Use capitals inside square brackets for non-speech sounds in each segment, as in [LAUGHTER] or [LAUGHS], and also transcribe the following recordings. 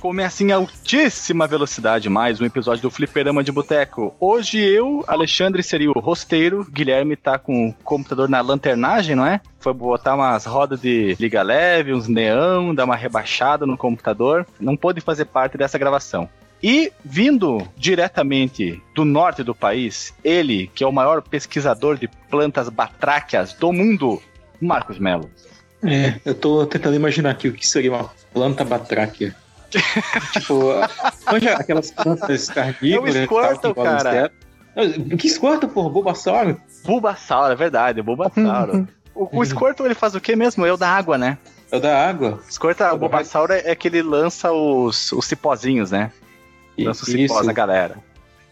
Começa em altíssima velocidade mais um episódio do Fliperama de Boteco. Hoje eu, Alexandre, seria o rosteiro. Guilherme tá com o computador na lanternagem, não é? Foi botar umas rodas de liga leve, uns neão, dar uma rebaixada no computador. Não pôde fazer parte dessa gravação. E vindo diretamente do norte do país, ele, que é o maior pesquisador de plantas batráquias do mundo, Marcos Melo. É, eu tô tentando imaginar aqui o que seria uma planta batráquia. Tipo, onde aquelas plantas carnívoras. É o Squirtle, cara. O que Squirtle, porra? Bulbasauro? Bulbasauro, é verdade, Bulbasauro. [LAUGHS] o, o Squirtle, ele faz o que mesmo? É o da água, né? É o da água. Squirtle, o Bulbasauro é, é que ele lança os, os cipózinhos, né? Lança os cipós na galera.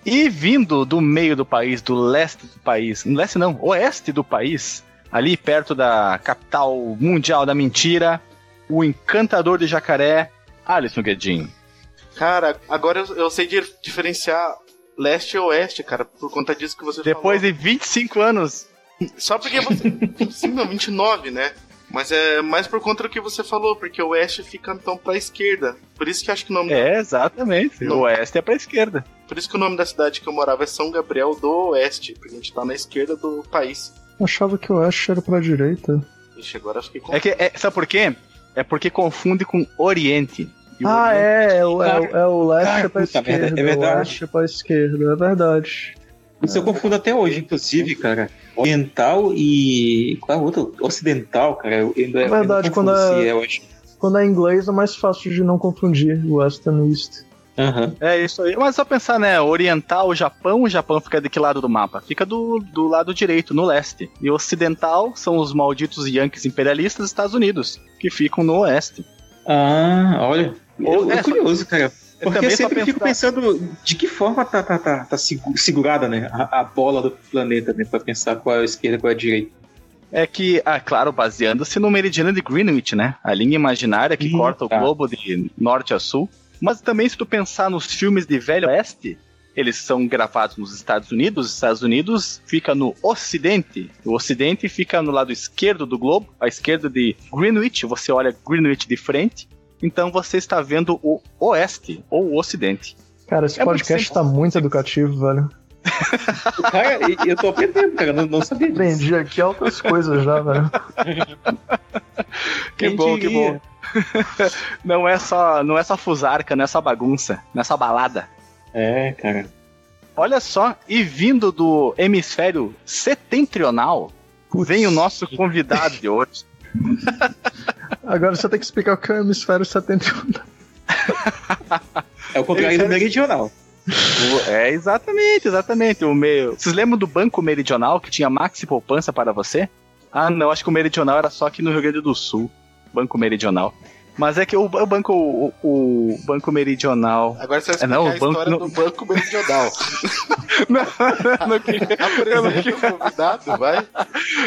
E vindo do meio do país, do leste do país, no leste não, oeste do país, ali perto da capital mundial da mentira, o encantador de jacaré, Alisson Guedin. Cara, agora eu, eu sei diferenciar leste e oeste, cara, por conta disso que você Depois falou. de 25 anos. Só porque você. [LAUGHS] 25 não, 29, né? Mas é mais por conta do que você falou, porque o oeste fica então pra esquerda. Por isso que acho que o nome. É, exatamente. O oeste é pra esquerda. Por isso que o nome da cidade que eu morava é São Gabriel do Oeste, porque a gente tá na esquerda do país. Eu achava que o oeste era pra direita. Ixi, agora fiquei É que, é, sabe por quê? É porque confunde com Oriente. O Ah, Oriente- é, é, o- é, o- é o leste é pra merda, esquerda. é verdade. O oeste é pra esquerda, é verdade. Isso eu confundo até hoje, inclusive, cara. Oriental e. Qual é o outro? Ocidental, cara. Eu, ainda, É verdade, quando é- é. Quando é inglês é mais fácil de não confundir West and East. Aham. É isso aí. Mas só pensar, né? Oriental, o Japão, o Japão fica de que lado do mapa? Fica do, do lado direito, no leste. E ocidental são os malditos Yankees imperialistas dos Estados Unidos, que ficam no oeste. Ah, olha. Eu, é, é curioso, cara. Eu Porque eu também só sempre fico pensando de que forma tá, tá, tá, tá segu- segurada, né? A, a bola do planeta, né? Pra pensar qual é a esquerda e qual é a direita. É que, ah, claro, baseando-se no meridiano de Greenwich, né? A linha imaginária que Ih, corta o tá. globo de norte a sul. Mas também, se tu pensar nos filmes de Velho Oeste, eles são gravados nos Estados Unidos. Os Estados Unidos fica no Ocidente. O Ocidente fica no lado esquerdo do globo, à esquerda de Greenwich. Você olha Greenwich de frente. Então você está vendo o Oeste, ou o Ocidente. Cara, esse É muito podcast simples. tá muito educativo, velho. [LAUGHS] Cara, eu tô aprendendo, cara. Não, não sabia disso. Aprendi aqui altas coisas já, velho. [LAUGHS] Que Quem bom, que diria? bom. [LAUGHS] não é só, não é só fusarca, não é só bagunça, não é só balada. É, cara. Olha só, e vindo do hemisfério setentrional, vem o nosso convidado de hoje. [LAUGHS] Agora você tem que explicar o que é o hemisfério setentrional. É o contrário do meridional. É, exatamente, exatamente. O meu. Vocês lembram do Banco Meridional que tinha maxi poupança para você? Ah, não, acho que o Meridional era só aqui no Rio Grande do Sul. Banco Meridional. Mas é que o, o banco o, o Banco Meridional. Agora você vai É, explicar não, o a banco história não- do Banco Meridional. [LAUGHS] não, não queria. [LAUGHS] Apresente o convidado, vai.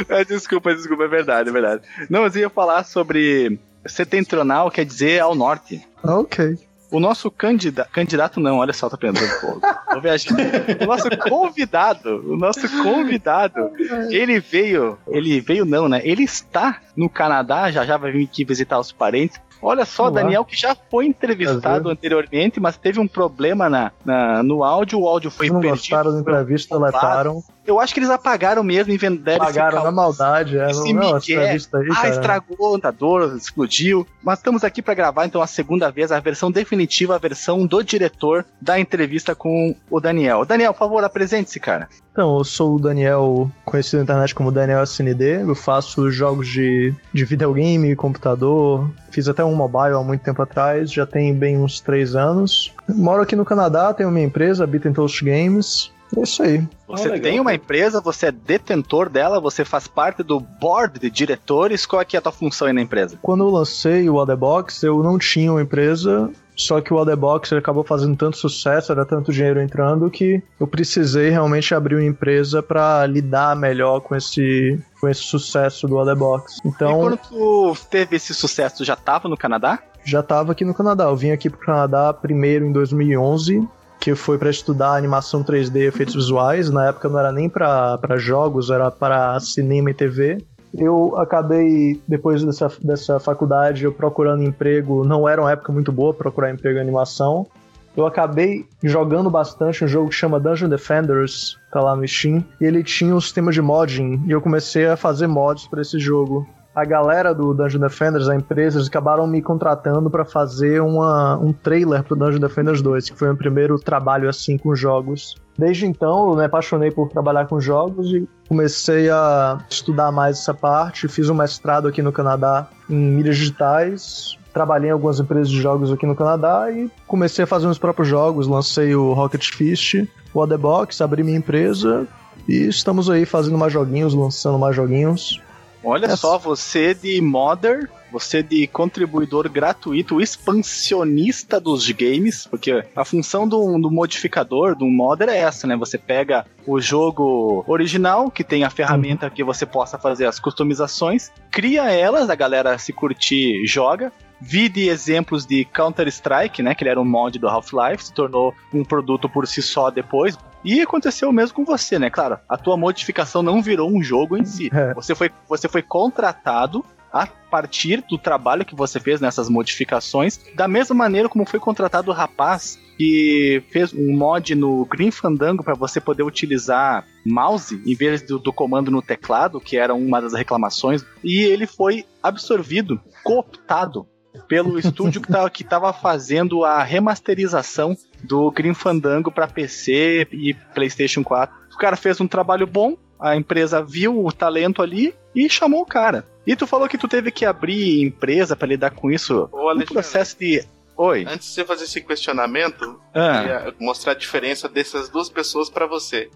É, desculpa, desculpa, é verdade, é verdade. Não, mas eu ia falar sobre setentrional, quer dizer ao norte. Ah, ok. O nosso candidato. Candidato não, olha só, tá fogo. Vou viajar. O nosso convidado, o nosso convidado, ele veio. Ele veio, não, né? Ele está no Canadá, já já vai vir aqui visitar os parentes. Olha só, Olá. Daniel, que já foi entrevistado Prazer. anteriormente, mas teve um problema na, na- no áudio, o áudio foi não perdido. gostaram da entrevista, deletaram. Eu acho que eles apagaram mesmo e venderam esse Pagaram caos. na maldade. É, Esse não, Miguel. aí, Ah, estragou o computador, explodiu. Mas estamos aqui para gravar então a segunda vez, a versão definitiva, a versão do diretor da entrevista com o Daniel. Daniel, por favor, apresente-se, cara. Então, eu sou o Daniel, conhecido na internet como Daniel SND. Eu faço jogos de, de videogame, computador. Fiz até um mobile há muito tempo atrás, já tem bem uns três anos. Moro aqui no Canadá, tenho minha empresa, Beat Toast Games. É isso aí. Você Ah, tem uma empresa, você é detentor dela, você faz parte do board de diretores. Qual é, que é a tua função aí na empresa? Quando eu lancei o Otherbox, eu não tinha uma empresa, só que o Otherbox acabou fazendo tanto sucesso, era tanto dinheiro entrando, que eu precisei realmente abrir uma empresa para lidar melhor com esse, com esse sucesso do Otherbox. E Então, quando tu teve esse sucesso, tu já tava no Canadá? já estava aqui no Canadá. Eu vim aqui pro Canadá primeiro em 2011, que foi para estudar animação 3D e efeitos visuais. Na época não era nem para jogos, era para cinema e TV. Eu acabei, depois dessa, dessa faculdade, eu procurando emprego, não era uma época muito boa procurar emprego em animação. Eu acabei jogando bastante um jogo que chama Dungeon Defenders, tá lá no Steam, e ele tinha um sistema de modding, e eu comecei a fazer mods para esse jogo a galera do Dungeon Defenders, a empresa, eles acabaram me contratando para fazer uma, um trailer pro Dungeon Defenders 2, que foi o meu primeiro trabalho assim com jogos. Desde então, eu me apaixonei por trabalhar com jogos e comecei a estudar mais essa parte. Fiz um mestrado aqui no Canadá em mídias digitais. Trabalhei em algumas empresas de jogos aqui no Canadá e comecei a fazer meus próprios jogos. Lancei o Rocket Fist, o The Box, abri minha empresa e estamos aí fazendo mais joguinhos, lançando mais joguinhos. Olha só, você de modder, você de contribuidor gratuito, expansionista dos games, porque a função do, do modificador, do modder é essa, né? Você pega o jogo original, que tem a ferramenta que você possa fazer as customizações, cria elas, a galera se curtir joga, Vi de exemplos de Counter-Strike, né? Que ele era um mod do Half-Life, se tornou um produto por si só depois. E aconteceu o mesmo com você, né? Claro, a tua modificação não virou um jogo em si. É. Você, foi, você foi contratado a partir do trabalho que você fez nessas modificações, da mesma maneira como foi contratado o rapaz que fez um mod no Green Fandango para você poder utilizar mouse em vez do, do, comando no teclado, que era uma das reclamações, e ele foi absorvido, cooptado pelo estúdio que estava fazendo a remasterização do Green Fandango para PC e PlayStation 4. O cara fez um trabalho bom, a empresa viu o talento ali e chamou o cara. E tu falou que tu teve que abrir empresa para lidar com isso. Ô, um processo de Oi. Antes de você fazer esse questionamento, ah. mostrar a diferença dessas duas pessoas para você.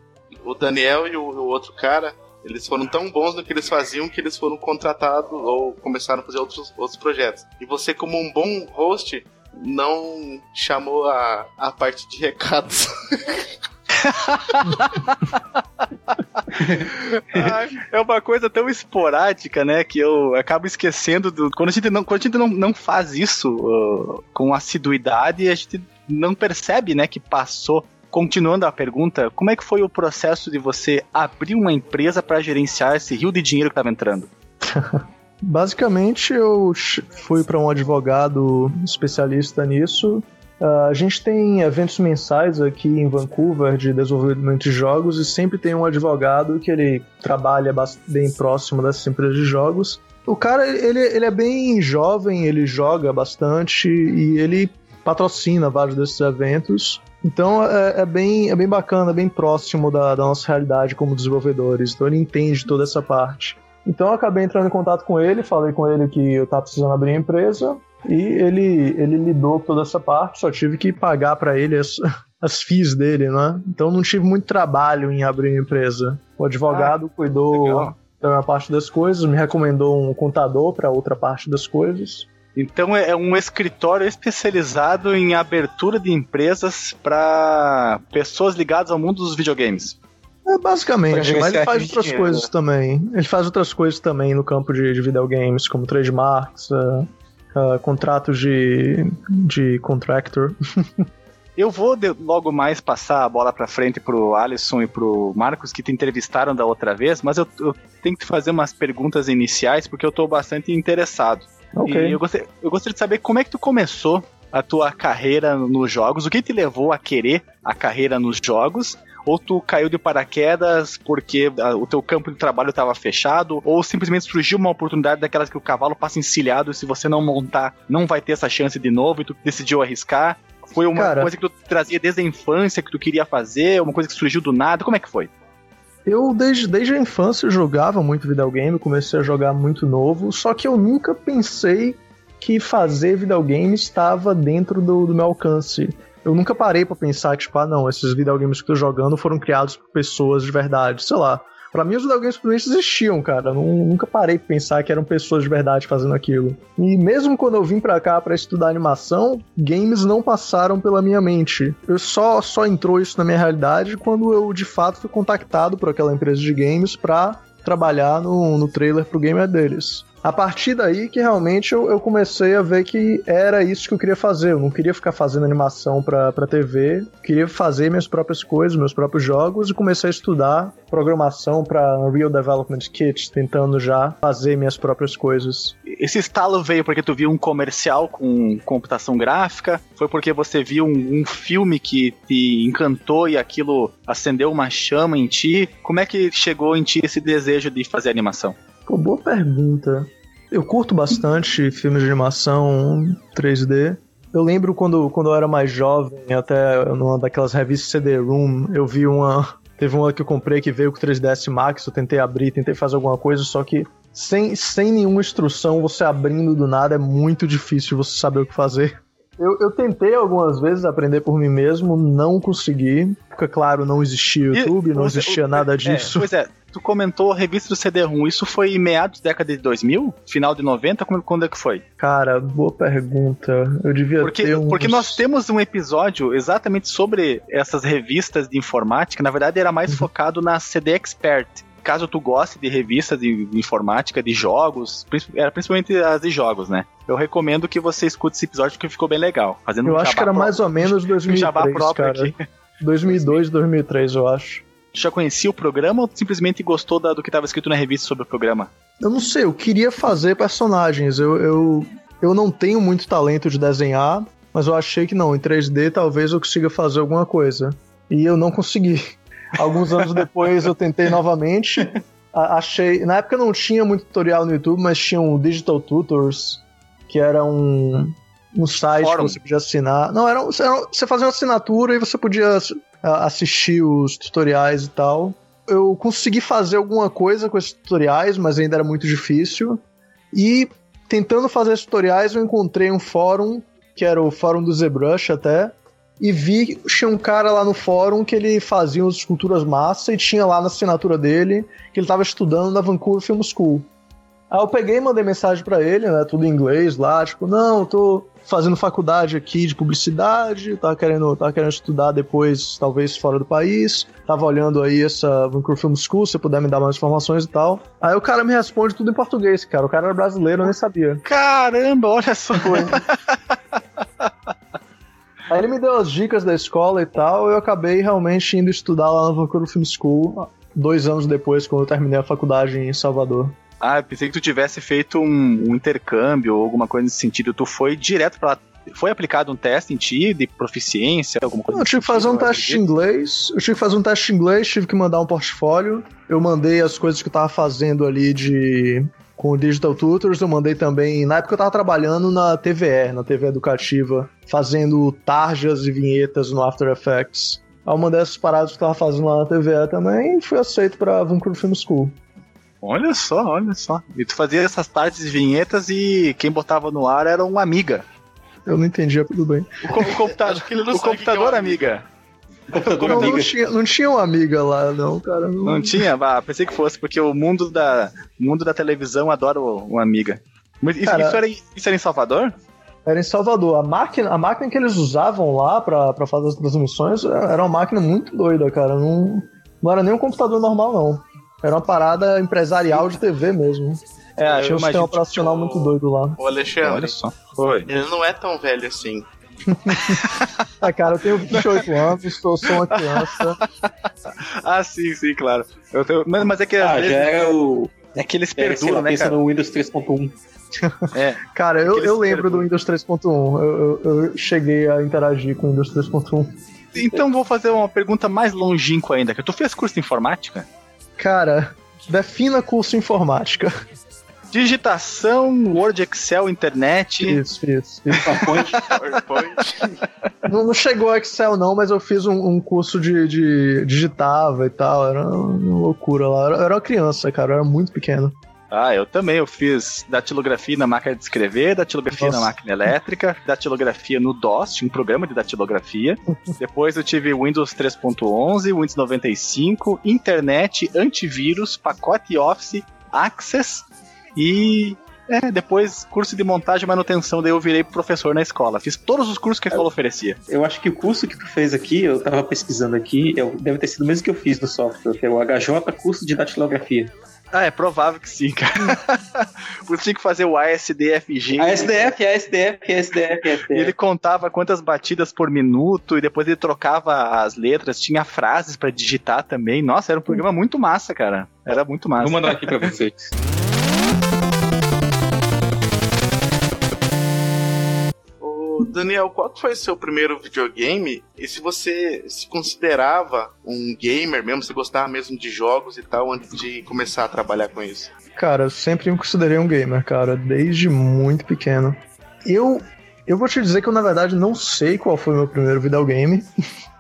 O Daniel e o, o outro cara, eles foram tão bons no que eles faziam que eles foram contratados ou começaram a fazer outros, outros projetos. E você, como um bom host, não chamou a, a parte de recados. [LAUGHS] é uma coisa tão esporádica, né? Que eu acabo esquecendo do. Quando a gente não, quando a gente não, não faz isso com assiduidade, a gente não percebe, né, que passou continuando a pergunta, como é que foi o processo de você abrir uma empresa para gerenciar esse rio de dinheiro que estava entrando? [LAUGHS] Basicamente, eu fui para um advogado especialista nisso. Uh, a gente tem eventos mensais aqui em Vancouver de desenvolvimento de jogos e sempre tem um advogado que ele trabalha bem próximo dessas empresas de jogos. O cara, ele, ele é bem jovem, ele joga bastante e ele patrocina vários desses eventos. Então é, é, bem, é bem bacana, bem próximo da, da, nossa realidade como desenvolvedores. Então ele entende toda essa parte. Então eu acabei entrando em contato com ele, falei com ele que eu estava precisando abrir a empresa e ele, ele lidou com toda essa parte, só tive que pagar para ele as, [LAUGHS] as FIIs dele, né? Então não tive muito trabalho em abrir a empresa. O advogado ah, cuidou legal. da uma parte das coisas, me recomendou um contador para outra parte das coisas. Então é, é um escritório especializado em abertura de empresas para pessoas ligadas ao mundo dos videogames. É, basicamente, mas ele faz outras dinheiro. coisas também. Ele faz outras coisas também no campo de, de videogames, como trademarks, uh, uh, contratos de, de contractor. [LAUGHS] Eu vou de, logo mais passar a bola para frente pro Alisson e pro Marcos que te entrevistaram da outra vez, mas eu, eu tenho que fazer umas perguntas iniciais porque eu estou bastante interessado. Okay. E eu gostaria, eu gostaria de saber como é que tu começou a tua carreira nos jogos, o que te levou a querer a carreira nos jogos, ou tu caiu de paraquedas porque o teu campo de trabalho estava fechado, ou simplesmente surgiu uma oportunidade daquelas que o cavalo passa encilhado e se você não montar, não vai ter essa chance de novo e tu decidiu arriscar. Foi uma Cara, coisa que tu trazia desde a infância, que tu queria fazer, uma coisa que surgiu do nada, como é que foi? Eu, desde, desde a infância, jogava muito videogame, comecei a jogar muito novo, só que eu nunca pensei que fazer videogame estava dentro do, do meu alcance. Eu nunca parei para pensar que, tipo, ah, não, esses videogames que eu tô jogando foram criados por pessoas de verdade. Sei lá, Pra mim, os videogames simplesmente existiam, cara. nunca parei pra pensar que eram pessoas de verdade fazendo aquilo. E mesmo quando eu vim pra cá para estudar animação, games não passaram pela minha mente. Eu só, só entrou isso na minha realidade quando eu, de fato, fui contactado por aquela empresa de games pra trabalhar no, no trailer pro gamer deles. A partir daí que realmente eu, eu, comecei a ver que era isso que eu queria fazer. Eu não queria ficar fazendo animação pra, pra TV, queria fazer minhas próprias coisas, meus próprios jogos e comecei a estudar programação para Unreal Development Kit, tentando já fazer minhas próprias coisas. Esse estalo veio porque tu viu um comercial com computação gráfica? Foi porque você viu um, um filme que te encantou e aquilo acendeu uma chama em ti? Como é que chegou em ti esse desejo de fazer animação? Pô, boa pergunta. Eu curto bastante [LAUGHS] filmes de animação 3D. Eu lembro quando, quando eu era mais jovem, até numa daquelas revistas CD-ROOM, eu vi uma. [LAUGHS] Teve uma que eu comprei que veio com 3ds Max, eu tentei abrir, tentei fazer alguma coisa, só que sem, sem nenhuma instrução, você abrindo do nada, é muito difícil você saber o que fazer. Eu, eu tentei algumas vezes aprender por mim mesmo, não consegui. Porque, claro, não existia YouTube, e, não existia nada é, disso. É, pois é, tu comentou a revista do CD-ROM, isso foi em meados da década de 2000? Final de 90? Quando é que foi? Cara, boa pergunta. Eu devia porque, ter uns... Porque nós temos um episódio exatamente sobre essas revistas de informática, na verdade era mais uhum. focado na CD Expert caso tu goste de revistas de, informática, de jogos, era principalmente as de jogos, né? Eu recomendo que você escute esse episódio porque ficou bem legal. Fazendo eu um acho que era mais ou menos 2003, [LAUGHS] um cara. Aqui. 2002, 2003, eu acho. Já conhecia o programa ou simplesmente gostou da, do que estava escrito na revista sobre o programa? Eu não sei, eu queria fazer personagens. Eu, eu, eu não tenho muito talento de desenhar, mas eu achei que não, em 3D talvez eu consiga fazer alguma coisa. E eu não consegui. [LAUGHS] Alguns anos depois eu tentei novamente. Achei. Na época não tinha muito tutorial no YouTube, mas tinha um Digital Tutors, que era um, um site Fórum. que você podia assinar. Não, era, era, você fazia uma assinatura e você podia assistir os tutoriais e tal. Eu consegui fazer alguma coisa com esses tutoriais, mas ainda era muito difícil. E tentando fazer esses tutoriais, eu encontrei um fórum, que era o fórum do ZBrush até, e vi tinha um cara lá no fórum que ele fazia umas esculturas massa e tinha lá na assinatura dele que ele estava estudando na Vancouver Film School. Aí eu peguei e mandei mensagem para ele, né, tudo em inglês lá, tipo, não, eu tô fazendo faculdade aqui de publicidade, tava querendo, tava querendo estudar depois, talvez fora do país, tava olhando aí essa Vancouver Film School, se puder me dar mais informações e tal. Aí o cara me responde tudo em português, cara, o cara era brasileiro, eu nem sabia. Caramba, olha só. Aí ele me deu as dicas da escola e tal, e eu acabei realmente indo estudar lá na Vancouver Film School, dois anos depois, quando eu terminei a faculdade em Salvador. Ah, pensei que tu tivesse feito um, um intercâmbio ou alguma coisa nesse sentido. Tu foi direto pra lá. Foi aplicado um teste em ti de proficiência, alguma coisa? eu tive que fazer um teste de inglês. Eu tive que fazer um teste de inglês, tive que mandar um portfólio. Eu mandei as coisas que eu tava fazendo ali de com o Digital Tutors, eu mandei também. Na época eu tava trabalhando na TVE, na TV educativa, fazendo tarjas e vinhetas no After Effects. Aí eu mandei essas paradas que eu tava fazendo lá na TVE também e fui aceito pra Vancouver Film School. Olha só, olha só. E tu fazia essas tardes e vinhetas e quem botava no ar era uma amiga. Eu não entendia, tudo bem. O, o computador, o computador é amiga. Não, não, tinha, não tinha uma amiga lá, não, cara. Não, não tinha? Ah, pensei que fosse, porque o mundo da, mundo da televisão adora uma amiga. Mas isso, cara, isso, era, isso era em Salvador? Era em Salvador. A máquina, a máquina que eles usavam lá para fazer as transmissões era uma máquina muito doida, cara. Não, não era nem um computador normal, não. Era uma parada empresarial de TV mesmo. É, tinha um sistema operacional muito doido lá. O Alexandre, Olha só. Foi. ele não é tão velho assim. ah, [LAUGHS] cara, eu tenho 28 anos, sou, sou uma criança. [LAUGHS] ah, sim, sim, claro. Eu tenho, mas, mas é que. Ah, vezes, já é o. É que eles é, perduram, né, cara? no Windows 3.1. É. [LAUGHS] Cara, eu, eu lembro do Windows 3.1. Eu, eu, eu, cheguei a interagir com o Windows 3.1. Então vou fazer uma pergunta mais longínqua ainda. Que tu fez curso de informática? Cara, defina curso informática. Digitação, Word, Excel, internet. Isso, isso. isso. PowerPoint. PowerPoint. não, não chegou Excel, não, mas eu fiz um, um curso de, de, digitava e tal. Era uma loucura lá. Eu era uma criança, cara. Eu era muito pequeno. Ah, eu também. Eu fiz datilografia na máquina de escrever, datilografia Nossa. na máquina elétrica, datilografia no DOS, tinha um programa de datilografia. [LAUGHS] Depois eu tive Windows 3.11, Windows 95, internet, antivírus, pacote Office, Access e é, depois curso de montagem e manutenção, daí eu virei professor na escola. Fiz todos os cursos que a escola oferecia. Eu acho que o curso que tu fez aqui, eu tava pesquisando aqui, eu, deve ter sido o mesmo que eu fiz no software, que é o HJ Curso de Datilografia. Ah, é provável que sim, cara. Você tinha que fazer o ASDFG. ASDF, ASDF, ASDF, ASDF. Ele contava quantas batidas por minuto e depois ele trocava as letras, tinha frases para digitar também. Nossa, era um programa muito massa, cara. Era muito massa. Vou mandar aqui pra vocês. [LAUGHS] Daniel, qual foi o seu primeiro videogame? E se você se considerava um gamer mesmo, se gostava mesmo de jogos e tal, antes de começar a trabalhar com isso? Cara, eu sempre me considerei um gamer, cara, desde muito pequeno. Eu, eu vou te dizer que eu, na verdade, não sei qual foi o meu primeiro videogame,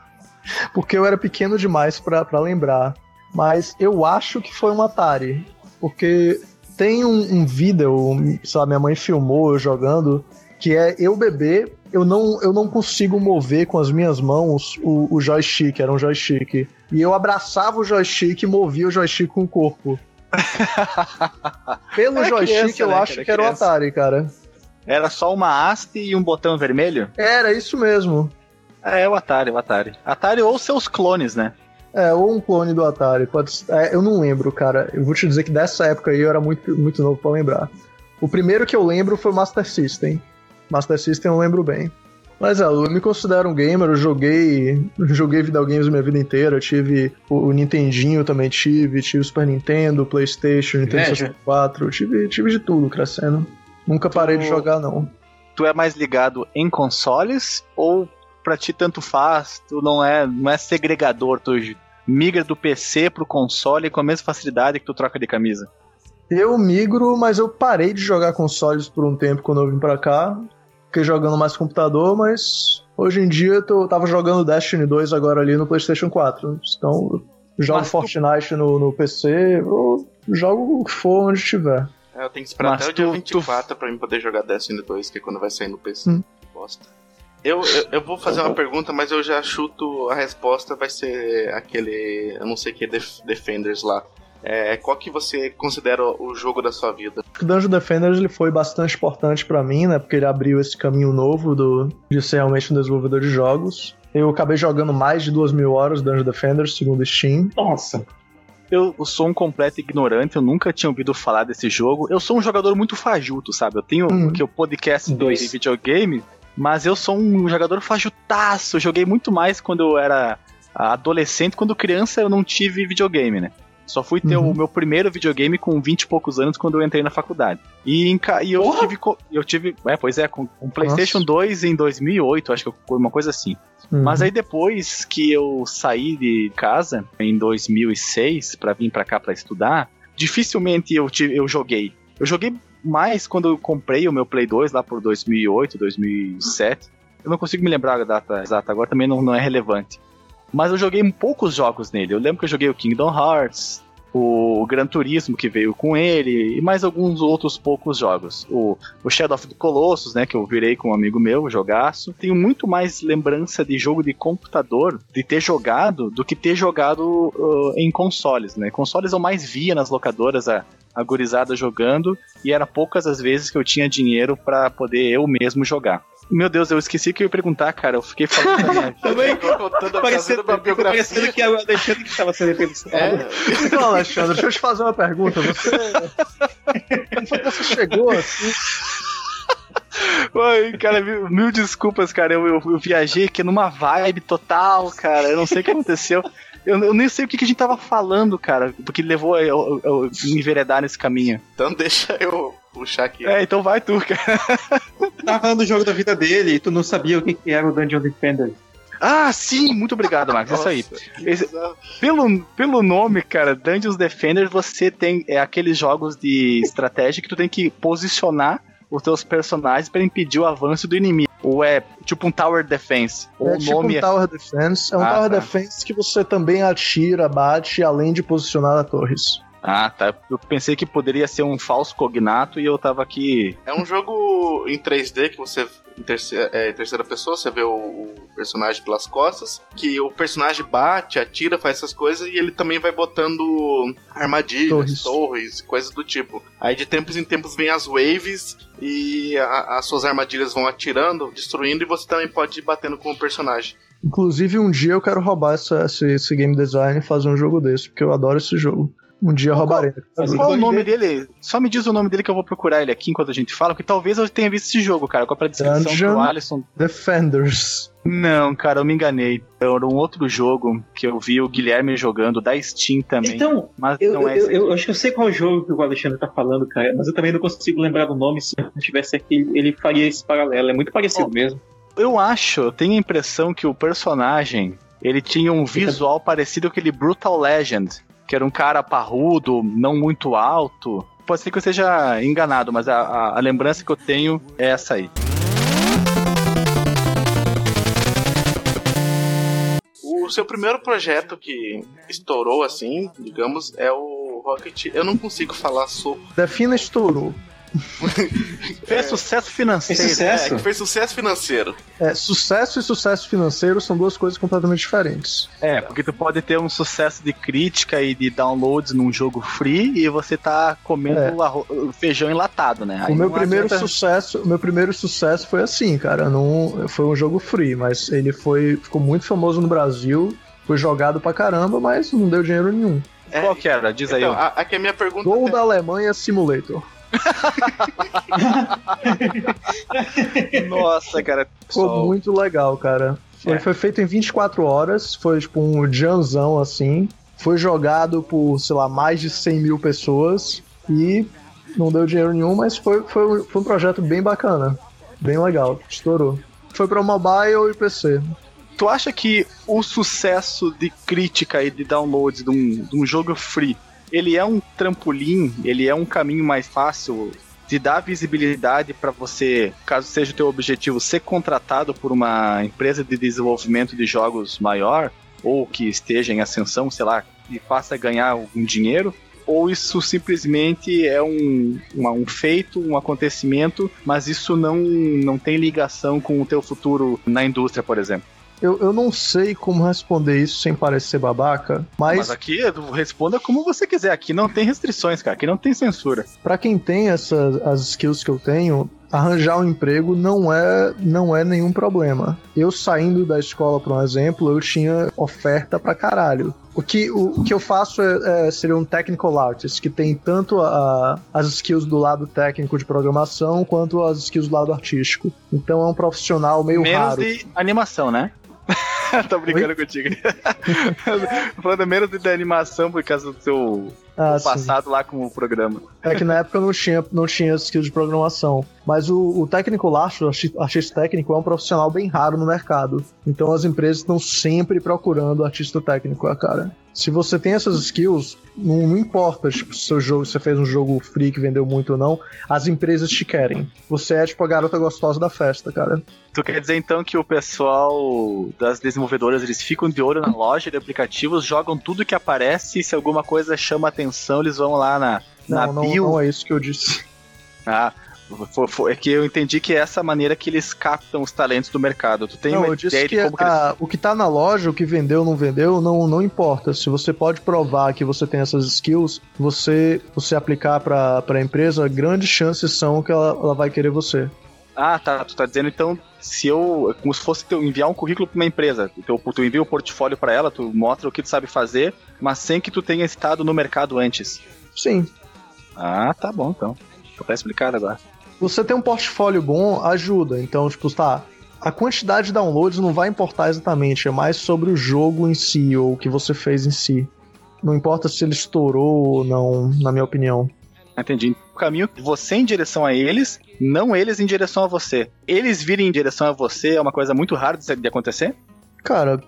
[LAUGHS] porque eu era pequeno demais para lembrar. Mas eu acho que foi um Atari, porque tem um, um vídeo, sei lá, minha mãe filmou eu jogando, que é eu bebê, eu não, eu não consigo mover com as minhas mãos o, o joystick, era um joystick. E eu abraçava o joystick e movia o joystick com o corpo. [LAUGHS] Pelo era joystick, criança, eu né, acho que era o Atari, cara. Era só uma haste e um botão vermelho? Era, isso mesmo. É, é o Atari, o Atari. Atari ou seus clones, né? É, ou um clone do Atari. Pode, é, eu não lembro, cara. Eu vou te dizer que dessa época aí eu era muito, muito novo para lembrar. O primeiro que eu lembro foi o Master System. Master System eu lembro bem. Mas é, eu me considero um gamer, eu joguei, joguei videogames minha vida inteira, eu tive o, o Nintendinho também tive, tive o Super Nintendo, Playstation, Nintendo 64, tive, tive de tudo crescendo. Nunca parei tu, de jogar não. Tu é mais ligado em consoles ou pra ti tanto faz, tu não é, não é segregador, tu migra do PC pro console com a mesma facilidade que tu troca de camisa? Eu migro, mas eu parei de jogar consoles por um tempo quando eu vim pra cá fiquei jogando mais computador, mas hoje em dia eu tô, tava jogando Destiny 2 agora ali no PlayStation 4. Então, jogo mas Fortnite tu... no, no PC, eu jogo o que for onde estiver. É, eu tenho que esperar mas até tu, o dia 24 tu... pra mim poder jogar Destiny 2, que é quando vai sair no PC. Hum. Bosta. Eu, eu, eu, vou fazer uma pergunta, mas eu já chuto a resposta, vai ser aquele. Eu não sei que, Def Defenders lá. É, qual que você considera o jogo da sua vida? O Dungeon Defenders ele foi bastante importante para mim, né? Porque ele abriu esse caminho novo do, de ser realmente um desenvolvedor de jogos. Eu acabei jogando mais de duas mil horas Dungeon Defenders, segundo Steam. Nossa! Eu sou um completo ignorante, eu nunca tinha ouvido falar desse jogo. Eu sou um jogador muito fajuto, sabe? Eu tenho hum. que o podcast Dois. de videogame, mas eu sou um jogador fajutaço. Eu joguei muito mais quando eu era adolescente, quando criança eu não tive videogame, né? Só fui ter uhum. o meu primeiro videogame com 20 e poucos anos quando eu entrei na faculdade. E, em, e eu, tive, eu tive. É, pois é, com um PlayStation Nossa. 2 em 2008, acho que foi uma coisa assim. Uhum. Mas aí depois que eu saí de casa, em 2006, para vir para cá para estudar, dificilmente eu, tive, eu joguei. Eu joguei mais quando eu comprei o meu Play 2 lá por 2008, 2007. Eu não consigo me lembrar a data exata agora, também não, não é relevante. Mas eu joguei poucos jogos nele. Eu lembro que eu joguei o Kingdom Hearts, o Gran Turismo que veio com ele e mais alguns outros poucos jogos. O, o Shadow of the Colossus, né, que eu virei com um amigo meu, jogaço. Tenho muito mais lembrança de jogo de computador, de ter jogado, do que ter jogado uh, em consoles, né? Consoles eu mais via nas locadoras a, a gurizada jogando e era poucas as vezes que eu tinha dinheiro para poder eu mesmo jogar. Meu Deus, eu esqueci que eu ia perguntar, cara. Eu fiquei falando [LAUGHS] da minha Também contando parecendo. Parecendo que é o Alexandre que estava sendo entrevistado. É. Então, Alexandre, deixa eu te fazer uma pergunta. Você. Como foi que você chegou assim? Oi, cara, mil, mil desculpas, cara. Eu, eu, eu, viajei aqui numa vibe total, cara. Eu não sei o que aconteceu. Eu, eu nem sei o que, que a gente tava falando, cara, porque levou eu, eu, eu me enveredar nesse caminho. Então deixa eu puxar aqui. É, então vai tu, cara. Tava falando do jogo da vida dele e tu não sabia o que, que era o Dungeon Defender. Ah, sim, muito obrigado, Max. Isso aí. Esse, pelo, pelo nome, cara, Dungeons Defender, você tem é, aqueles jogos de estratégia que tu tem que posicionar os teus personagens para impedir o avanço do inimigo. Ou é tipo um Tower Defense? Ou é tipo um é... Tower Defense. É um ah, Tower tá. Defense que você também atira, bate, além de posicionar as torres. Ah, tá. Eu pensei que poderia ser um falso cognato e eu tava aqui. É um jogo em 3D que você. Em terceira, é, em terceira pessoa, você vê o, o, personagem pelas costas. Que o personagem bate, atira, faz essas coisas e ele também vai botando armadilhas, torres, torres coisas do tipo. Aí de tempos em tempos vem as waves e a, as suas armadilhas vão atirando, destruindo, e você também pode ir batendo com o personagem. Inclusive, um dia eu quero roubar essa, esse, esse game design e fazer um jogo desse, porque eu adoro esse jogo. Um dia roubarei. Qual o nome dele? Só me diz o nome dele que eu vou procurar ele aqui enquanto a gente fala, porque talvez eu tenha visto esse jogo, cara. Qual é a descrição Dungeon do Alisson? Defenders. Não, cara, eu me enganei. Era um outro jogo que eu vi o Guilherme jogando, da Steam também. Então, mas eu, não é eu, eu, acho que eu sei qual jogo que o Alexandre tá falando, cara, mas eu também não consigo lembrar do nome. Se eu tivesse aqui, ele faria esse paralelo. É muito parecido oh, mesmo. Eu acho, eu tenho a impressão que o personagem ele tinha um visual parecido com aquele Brutal Legend, que era um cara parrudo, não muito alto. Pode ser que eu esteja enganado, mas a, a, a lembrança que eu tenho é essa aí. O seu primeiro projeto que estourou assim, digamos, é o Rocket. Eu não consigo falar sobre. Defina estourou. [LAUGHS] fez sucesso financeiro. Fez sucesso? É, fez sucesso financeiro. É, sucesso e sucesso financeiro são duas coisas completamente diferentes. É, porque tu pode ter um sucesso de crítica e de downloads num jogo free e você tá comendo é. feijão enlatado, né? Aí o meu primeiro adianta... sucesso, o meu primeiro sucesso foi assim, cara, não foi um jogo free, mas ele foi ficou muito famoso no Brasil, foi jogado pra caramba, mas não deu dinheiro nenhum. É, Qual que era? Diz então, aí. Aqui a minha pergunta. Gol é... da Alemanha Simulator. Nossa, cara. Ficou muito legal, cara. Foi, é. foi, feito em 24 horas, foi tipo um janzão assim. Foi jogado por, sei lá, mais de 100 mil pessoas e não deu dinheiro nenhum, mas foi, foi, foi um projeto bem bacana. Bem legal, estourou. Foi para mobile e PC. Tu acha que o sucesso de crítica e de downloads de um, de um jogo free ele é um trampolim, ele é um caminho mais fácil de dar visibilidade para você, caso seja o teu objetivo, ser contratado por uma empresa de desenvolvimento de jogos maior, ou que esteja em ascensão, sei lá, e faça ganhar algum dinheiro, ou isso simplesmente é um, um feito, um acontecimento, mas isso não, não tem ligação com o teu futuro na indústria, por exemplo. Eu, eu não sei como responder isso sem parecer babaca, mas. Mas aqui, responda como você quiser. Aqui não tem restrições, cara. Aqui não tem censura. Para quem tem essas as skills que eu tenho, arranjar um emprego não é não é nenhum problema. Eu saindo da escola, por um exemplo, eu tinha oferta pra caralho. O que, o, o que eu faço é, é, seria um technical artist, que tem tanto a, as skills do lado técnico de programação quanto as skills do lado artístico. Então é um profissional meio Menos raro. Menos de animação, né? [LAUGHS] Tô brincando Oi? contigo. [LAUGHS] Falando menos de animação por causa do seu ah, passado lá com o programa. É que na época não tinha, não tinha skills de programação. Mas o, o técnico arte, o artista técnico, é um profissional bem raro no mercado. Então as empresas estão sempre procurando artista técnico, cara. Se você tem essas skills, não, não importa, tipo, se seu jogo, você fez um jogo free que vendeu muito ou não, as empresas te querem. Você é tipo a garota gostosa da festa, cara. Tu quer dizer então que o pessoal das desenvolvedoras, eles ficam de olho na loja de aplicativos, jogam tudo que aparece e se alguma coisa chama atenção, eles vão lá na, na não, bio. Não, não é isso que eu disse. Ah, é que eu entendi que é essa maneira que eles captam os talentos do mercado. Tu tem não, uma ideia de como que a, eles... O que tá na loja, o que vendeu ou não vendeu, não, não importa. Se você pode provar que você tem essas skills, você, você aplicar pra, pra empresa, grandes chances são que ela, ela vai querer você. Ah, tá. Tu tá dizendo então, se eu. Como se fosse teu, enviar um currículo pra uma empresa. Tu, tu envia um portfólio para ela, tu mostra o que tu sabe fazer, mas sem que tu tenha estado no mercado antes. Sim. Ah, tá bom então. Tá explicado agora. Você ter um portfólio bom ajuda. Então, tipo, tá. A quantidade de downloads não vai importar exatamente, é mais sobre o jogo em si, ou o que você fez em si. Não importa se ele estourou ou não, na minha opinião. Entendi. O caminho você em direção a eles, não eles em direção a você. Eles virem em direção a você é uma coisa muito rara de acontecer? Cara,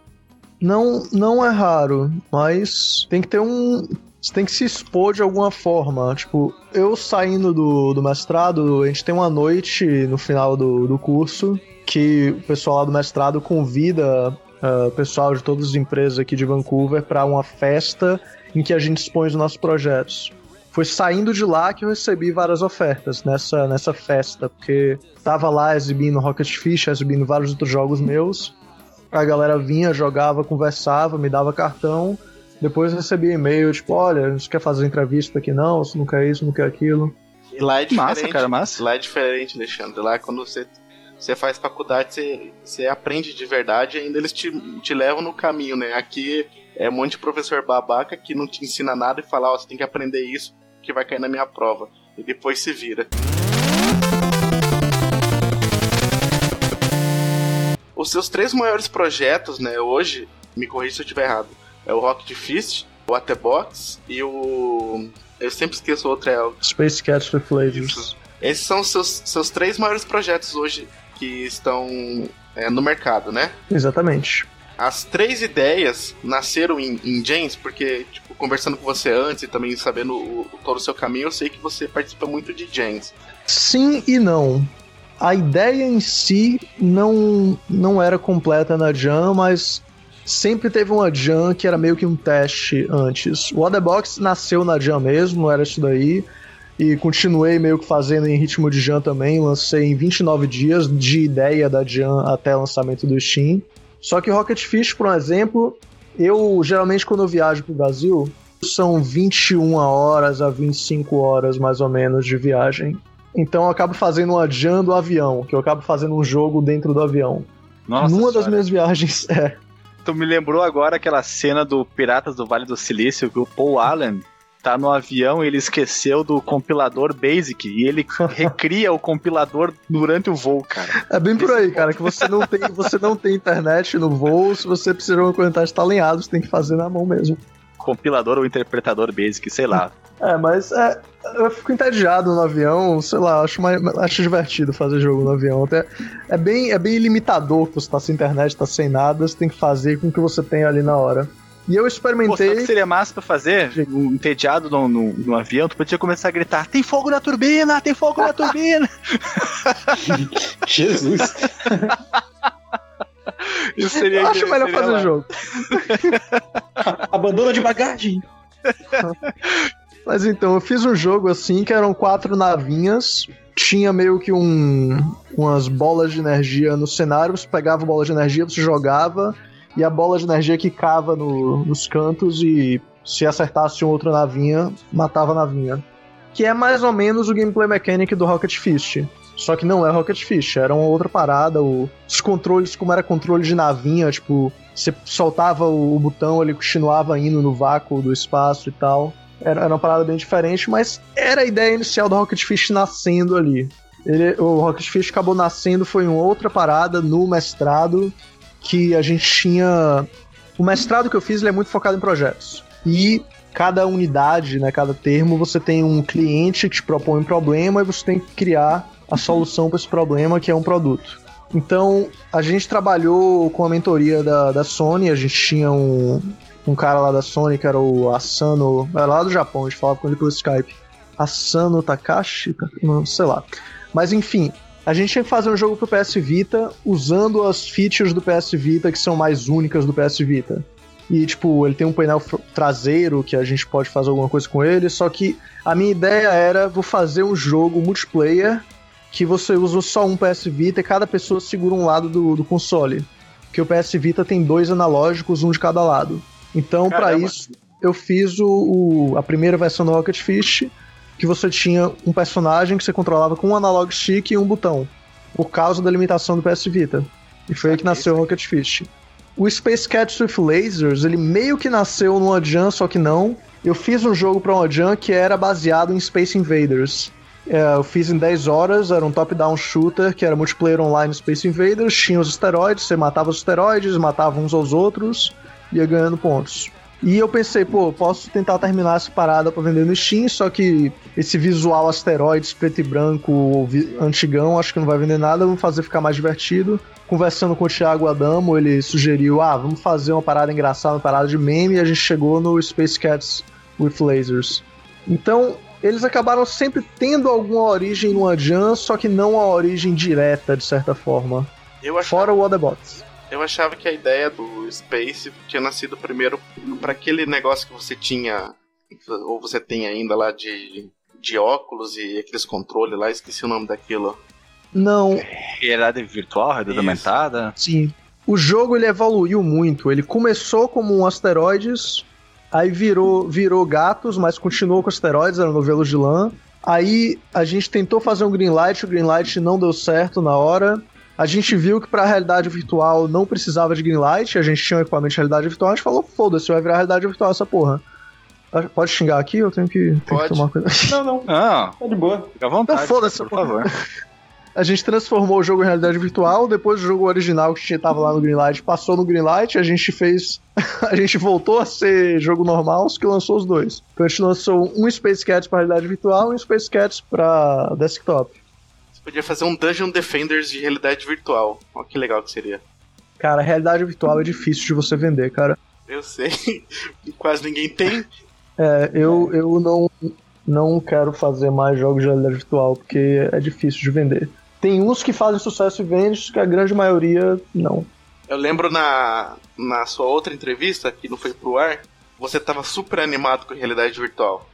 não, não é raro, mas tem que ter um você tem que se expor de alguma forma. Tipo, eu saindo do, do mestrado, a gente tem uma noite no final do, do curso que o pessoal lá do mestrado convida uh, o pessoal de todas as empresas aqui de Vancouver para uma festa em que a gente expõe os nossos projetos. Foi saindo de lá que eu recebi várias ofertas nessa, nessa festa, porque tava lá exibindo Rocket Fish, exibindo vários outros jogos meus. A galera vinha, jogava, conversava, me dava cartão depois eu recebi e-mail, tipo, olha, você quer fazer entrevista aqui não, você não quer isso, não quer aquilo. E lá é diferente. Massa, cara, massa. Lá é diferente, Alexandre. Lá é quando você, você faz faculdade, você, você aprende de verdade e ainda eles te, te levam no caminho, né? Aqui é um monte de professor babaca que não te ensina nada e fala, ó, oh, você tem que aprender isso que vai cair na minha prova. E depois se vira. Os seus três maiores projetos, né, hoje, me corrija se eu estiver errado, é o Rocket Fist, o Waterbox e o... Eu sempre esqueço o outro, é o... Space Cat Flavors. Esses são os seus, seus três maiores projetos hoje que estão é, no mercado, né? Exatamente. As três ideias nasceram em, em James, porque, tipo, conversando com você antes e também sabendo o, todo o seu caminho, eu sei que você participa muito de James. Sim e não. A ideia em si não, não era completa na Jam, mas sempre teve uma Jam que era meio que um teste antes. O Otherbox nasceu na Jam mesmo, era isso daí. E continuei meio que fazendo em ritmo de Jam também. Lancei em 29 dias de ideia da Jam até lançamento do Steam. Só que Rocket Fish, por um exemplo, eu geralmente quando eu viajo pro Brasil, são 21 horas a 25 horas mais ou menos de viagem. Então eu acabo fazendo uma jam do avião, que eu acabo fazendo um jogo dentro do avião. Nossa Numa senhora. das minhas viagens, [LAUGHS] é. Tu me lembrou agora aquela cena do Piratas do Vale do Silício, que o Paul Allen tá no avião e ele esqueceu do compilador Basic e ele [LAUGHS] recria o compilador durante o voo, cara. É bem por aí, cara, que você não tem, você não tem internet no voo, se você precisa de uma quantidade estar alinhado, você tem que fazer na mão mesmo. Compilador ou interpretador Basic, sei lá. É, mas é, eu fico entediado no avião, sei lá, acho, mais, acho divertido fazer jogo no avião. Até, é, bem, é bem limitador que você tá sem internet, tá sem nada, você tem que fazer com o que você tem ali na hora. E eu experimentei. Pô, que seria massa pra fazer? Um entediado no, no, no, avião, tu podia começar a gritar: tem fogo na turbina! Tem fogo na turbina! [LAUGHS] [LAUGHS] Jesus! Isso seria Eu acho melhor fazer o jogo. [LAUGHS] Abandona de bagagem! Mas então, eu fiz um jogo assim que eram quatro navinhas. Tinha meio que um, umas bolas de energia no cenário. Você pegava bola de energia, você jogava e a bola de energia quicava no, nos cantos e se acertasse um outro navinha, matava a navinha. Que é mais ou menos o gameplay mechanic do Rocket Fist. Só que não é Rocket Fist, era uma outra parada. Os controles, como era controle de navinha, tipo, você soltava o botão, ele continuava indo no vácuo do espaço e tal. Era, era, uma parada bem diferente, mas era a ideia inicial do Rocket Fist nascendo ali. Ele, o Rocket Fist acabou nascendo, foi uma outra parada no mestrado, que a gente tinha. O mestrado que eu fiz ele é muito focado em projetos. E cada unidade, né, cada termo, você tem um cliente que te propõe um problema e você tem que criar a solução para esse problema, que é um produto. Então, a gente trabalhou com a mentoria da, da Sony, a gente tinha um, um cara lá da Sony, que era o Asano, era lá do Japão, a gente falava com ele pelo Skype. Asano Takashi? Não, sei lá. Mas enfim, a gente tinha que fazer um jogo pro PS Vita usando as features do PS Vita que são mais únicas do PS Vita. E, tipo, ele tem um painel traseiro que a gente pode fazer alguma coisa com ele, só que a minha ideia era, vou fazer um jogo multiplayer que você usa só um PS Vita e cada pessoa segura um lado do, do console. Que o PS Vita tem dois analógicos, um de cada lado. Então, para isso, eu fiz o, o, a primeira versão do Rocket Fish, que você tinha um personagem que você controlava com um analog stick e um botão, por causa da limitação do PS Vita. E foi aí que nasceu o Rocket Fish. O Space Cats with Lasers, ele meio que nasceu no Jam, só que não. Eu fiz um jogo para Jam que era baseado em Space Invaders. É, eu fiz em 10 horas, era um top-down shooter que era multiplayer online Space Invaders, tinha os esteroides, você matava os esteroides, matava uns aos outros, ia ganhando pontos. E eu pensei, pô, posso tentar terminar essa parada pra vender no Steam, só que esse visual asteroides preto e branco antigão, acho que não vai vender nada, vamos fazer ficar mais divertido. Conversando com o Thiago Adamo, ele sugeriu, ah, vamos fazer uma parada engraçada, uma parada de meme, e a gente chegou no Space Cats with Lasers. Então, eles acabaram sempre tendo alguma origem no Adjan, só que não a origem direta, de certa forma. Achava, Fora o Otherbots. Eu achava que a ideia do Space tinha nascido primeiro para aquele negócio que você tinha, ou você tem ainda lá de, de óculos e aqueles controles lá, esqueci o nome daquilo. Não. Realidade virtual, realidade aumentada? Sim. O jogo ele evoluiu muito. Ele começou como um asteroides Aí virou, virou gatos, mas continuou com asteroides, era novelo de lã. Aí a gente tentou fazer um Greenlight, o Greenlight não deu certo na hora. A gente viu que para realidade virtual não precisava de greenlight, a gente tinha um equipamento de realidade virtual, a gente falou, foda-se, vai virar realidade virtual essa porra. Pode xingar aqui? Eu tenho que, tenho que tomar coisa. Não, não. Não. Tá de boa. Fica à vontade. Foda-se, por favor. A gente transformou o jogo em realidade virtual, depois o jogo original que tava lá no Greenlight passou no Greenlight, a gente fez. [LAUGHS] a gente voltou a ser jogo normal, que lançou os dois. Então a gente lançou um Space Cats pra realidade virtual e um Space Cats pra desktop. Podia fazer um Dungeon Defenders de realidade virtual. Olha que legal que seria. Cara, realidade virtual é difícil de você vender, cara. Eu sei. [LAUGHS] Quase ninguém tem. É, eu, eu não, não quero fazer mais jogos de realidade virtual, porque é difícil de vender. Tem uns que fazem sucesso e vendem, que a grande maioria não. Eu lembro na, na sua outra entrevista, que não foi pro ar, você tava super animado com realidade virtual.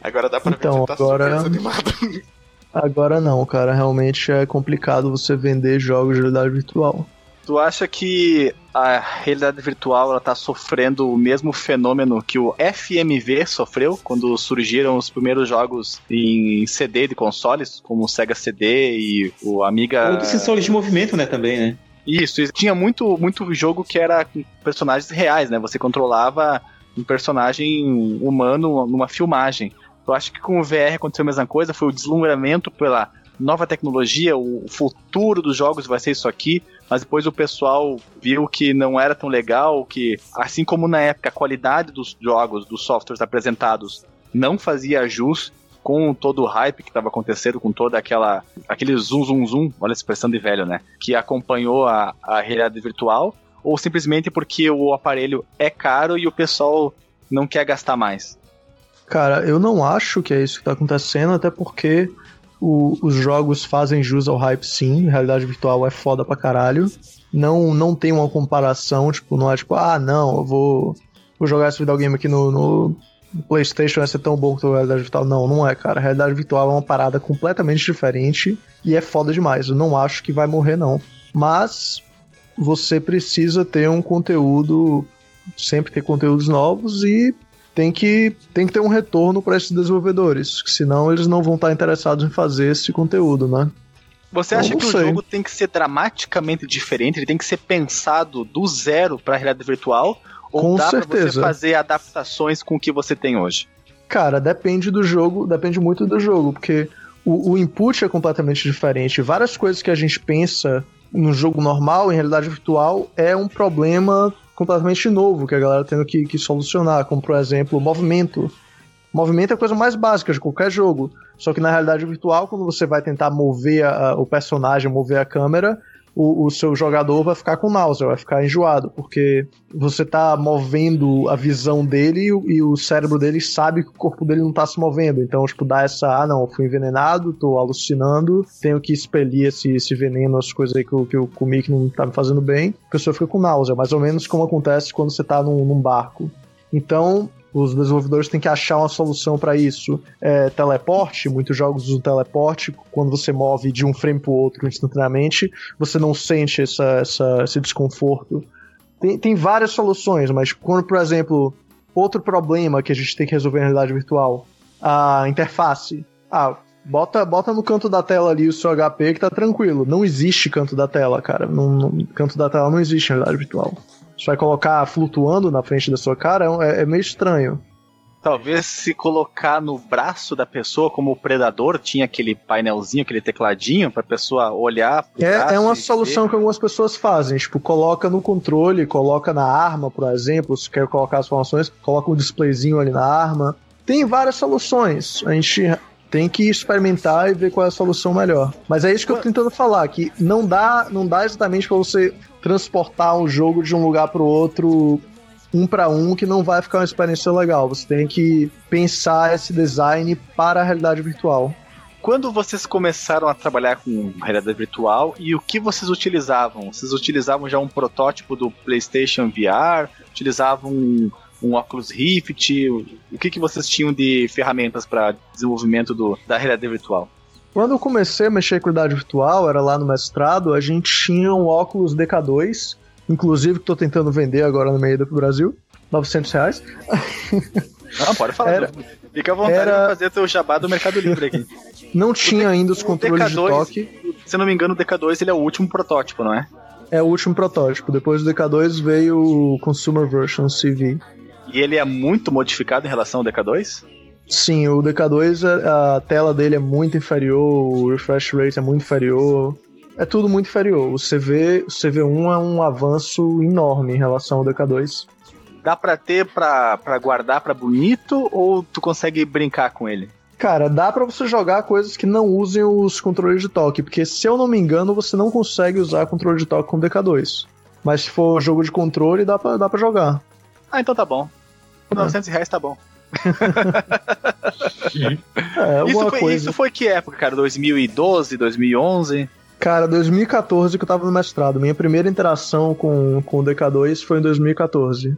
Agora dá pra então, ver que você tá agora... super desanimado. [LAUGHS] Agora não, cara. Realmente é complicado você vender jogos de realidade virtual. Tu acha que a realidade virtual ela tá sofrendo o mesmo fenômeno que o FMV sofreu quando surgiram os primeiros jogos em CD de consoles, como o Sega CD e o Amiga. Ou de sensores de movimento, né, também, né? Isso, e tinha muito, muito jogo que era com personagens reais, né? Você controlava um personagem humano numa filmagem. Eu acho que com o VR aconteceu a mesma coisa, foi o deslumbramento pela nova tecnologia, o futuro dos jogos vai ser isso aqui, mas depois o pessoal viu que não era tão legal, que assim como na época a qualidade dos jogos, dos softwares apresentados não fazia jus com todo o hype que estava acontecendo, com toda aquela aquele zoom zoom zoom, olha a expressão de velho, né, que acompanhou a, a realidade virtual, ou simplesmente porque o aparelho é caro e o pessoal não quer gastar mais. Cara, eu não acho que é isso que está acontecendo, até porque o, os jogos fazem jus ao hype sim, realidade virtual é foda pra caralho. Não, não tem uma comparação, tipo, não é tipo, ah, não, eu vou, vou jogar esse videogame aqui no, no PlayStation, vai ser tão bom quanto a realidade virtual. Não, não é, cara. A realidade virtual é uma parada completamente diferente e é foda demais. Eu não acho que vai morrer, não. Mas você precisa ter um conteúdo, sempre ter conteúdos novos e tem que, tem que ter um retorno para esses desenvolvedores, senão eles não vão estar interessados em fazer esse conteúdo, né? Você acha que sei. o jogo tem que ser dramaticamente diferente? Ele tem que ser pensado do zero para a realidade virtual? Ou com dá certeza. pra você fazer adaptações com o que você tem hoje? Cara, depende do jogo, depende muito do jogo, porque o, o input é completamente diferente. Várias coisas que a gente pensa no jogo normal, em realidade virtual, é um problema completamente novo que a galera tendo que, que solucionar, como por exemplo, movimento. Movimento é a coisa mais básica de qualquer jogo. Só que na realidade virtual, quando você vai tentar mover a, o personagem, mover a câmera, o, o, seu jogador vai ficar com náusea, vai ficar enjoado, porque você tá movendo a visão dele e o, e o, cérebro dele sabe que o corpo dele não tá se movendo. Então, tipo, dá essa, ah, não, fui envenenado, tô alucinando, tenho que expelir esse, esse veneno, as coisas aí que eu, que eu comi que não tá me fazendo bem. A pessoa fica com náusea, mais ou menos como acontece quando você tá num, num barco. Então, os desenvolvedores têm que achar uma solução para isso. É, teleporte, muitos jogos usam teleporte. Quando você move de um frame para outro instantaneamente, você não sente essa, essa, esse desconforto. Tem, tem várias soluções, mas quando, por exemplo, outro problema que a gente tem que resolver na realidade virtual, a interface. Ah, bota, bota no canto da tela ali o seu HP que tá tranquilo. Não existe canto da tela, cara. No canto da tela não existe realidade virtual. Você vai colocar flutuando na frente da sua cara, é, é meio estranho. Talvez se colocar no braço da pessoa como o predador, tinha aquele painelzinho, aquele tecladinho para a pessoa olhar. É, é uma solução ver. que algumas pessoas fazem, tipo, coloca no controle, coloca na arma, por exemplo, se quer colocar as informações, coloca um displayzinho ali na arma. Tem várias soluções. A gente tem que experimentar e ver qual é a solução melhor. Mas é isso que eu tô tentando falar, que não dá, não dá exatamente para você transportar um jogo de um lugar para o outro um para um que não vai ficar uma experiência legal. Você tem que pensar esse design para a realidade virtual. Quando vocês começaram a trabalhar com realidade virtual e o que vocês utilizavam? Vocês utilizavam já um protótipo do PlayStation VR? Utilizavam um, um Oculus Rift? O que, que vocês tinham de ferramentas para desenvolvimento do, da realidade virtual? Quando eu comecei a mexer com realidade virtual, era lá no mestrado, a gente tinha um óculos DK2, inclusive que estou tentando vender agora no meio do Brasil, 900 reais. [LAUGHS] Não, pode falar. Era, Fica à vontade era... de fazer teu jabá do Mercado Livre aqui. [LAUGHS] Não tinha ainda os controles DK2, de toque. Se eu não me engano, o DK2 ele é o último protótipo, não é? É o último protótipo. Depois do DK2 veio o Consumer Version CV. E ele é muito modificado em relação ao DK2? Sim, o DK2, a tela dele é muito inferior, o refresh rate é muito inferior. É tudo muito inferior. O CV, o CV1 é um avanço enorme em relação ao DK2. Dá pra ter pra, pra guardar pra bonito ou tu consegue brincar com ele? Cara, dá para você jogar coisas que não usem os controles de toque, porque se eu não me engano, você não consegue usar controle de toque com DK2. Mas se for jogo de controle, dá pra, dá pra jogar. Ah, então tá bom. Por 900 reais tá bom. É, isso, foi, coisa. isso foi que época, cara? 2012, 2011? Cara, 2014 que eu tava no mestrado. Minha primeira interação com, com o DK2 foi em 2014.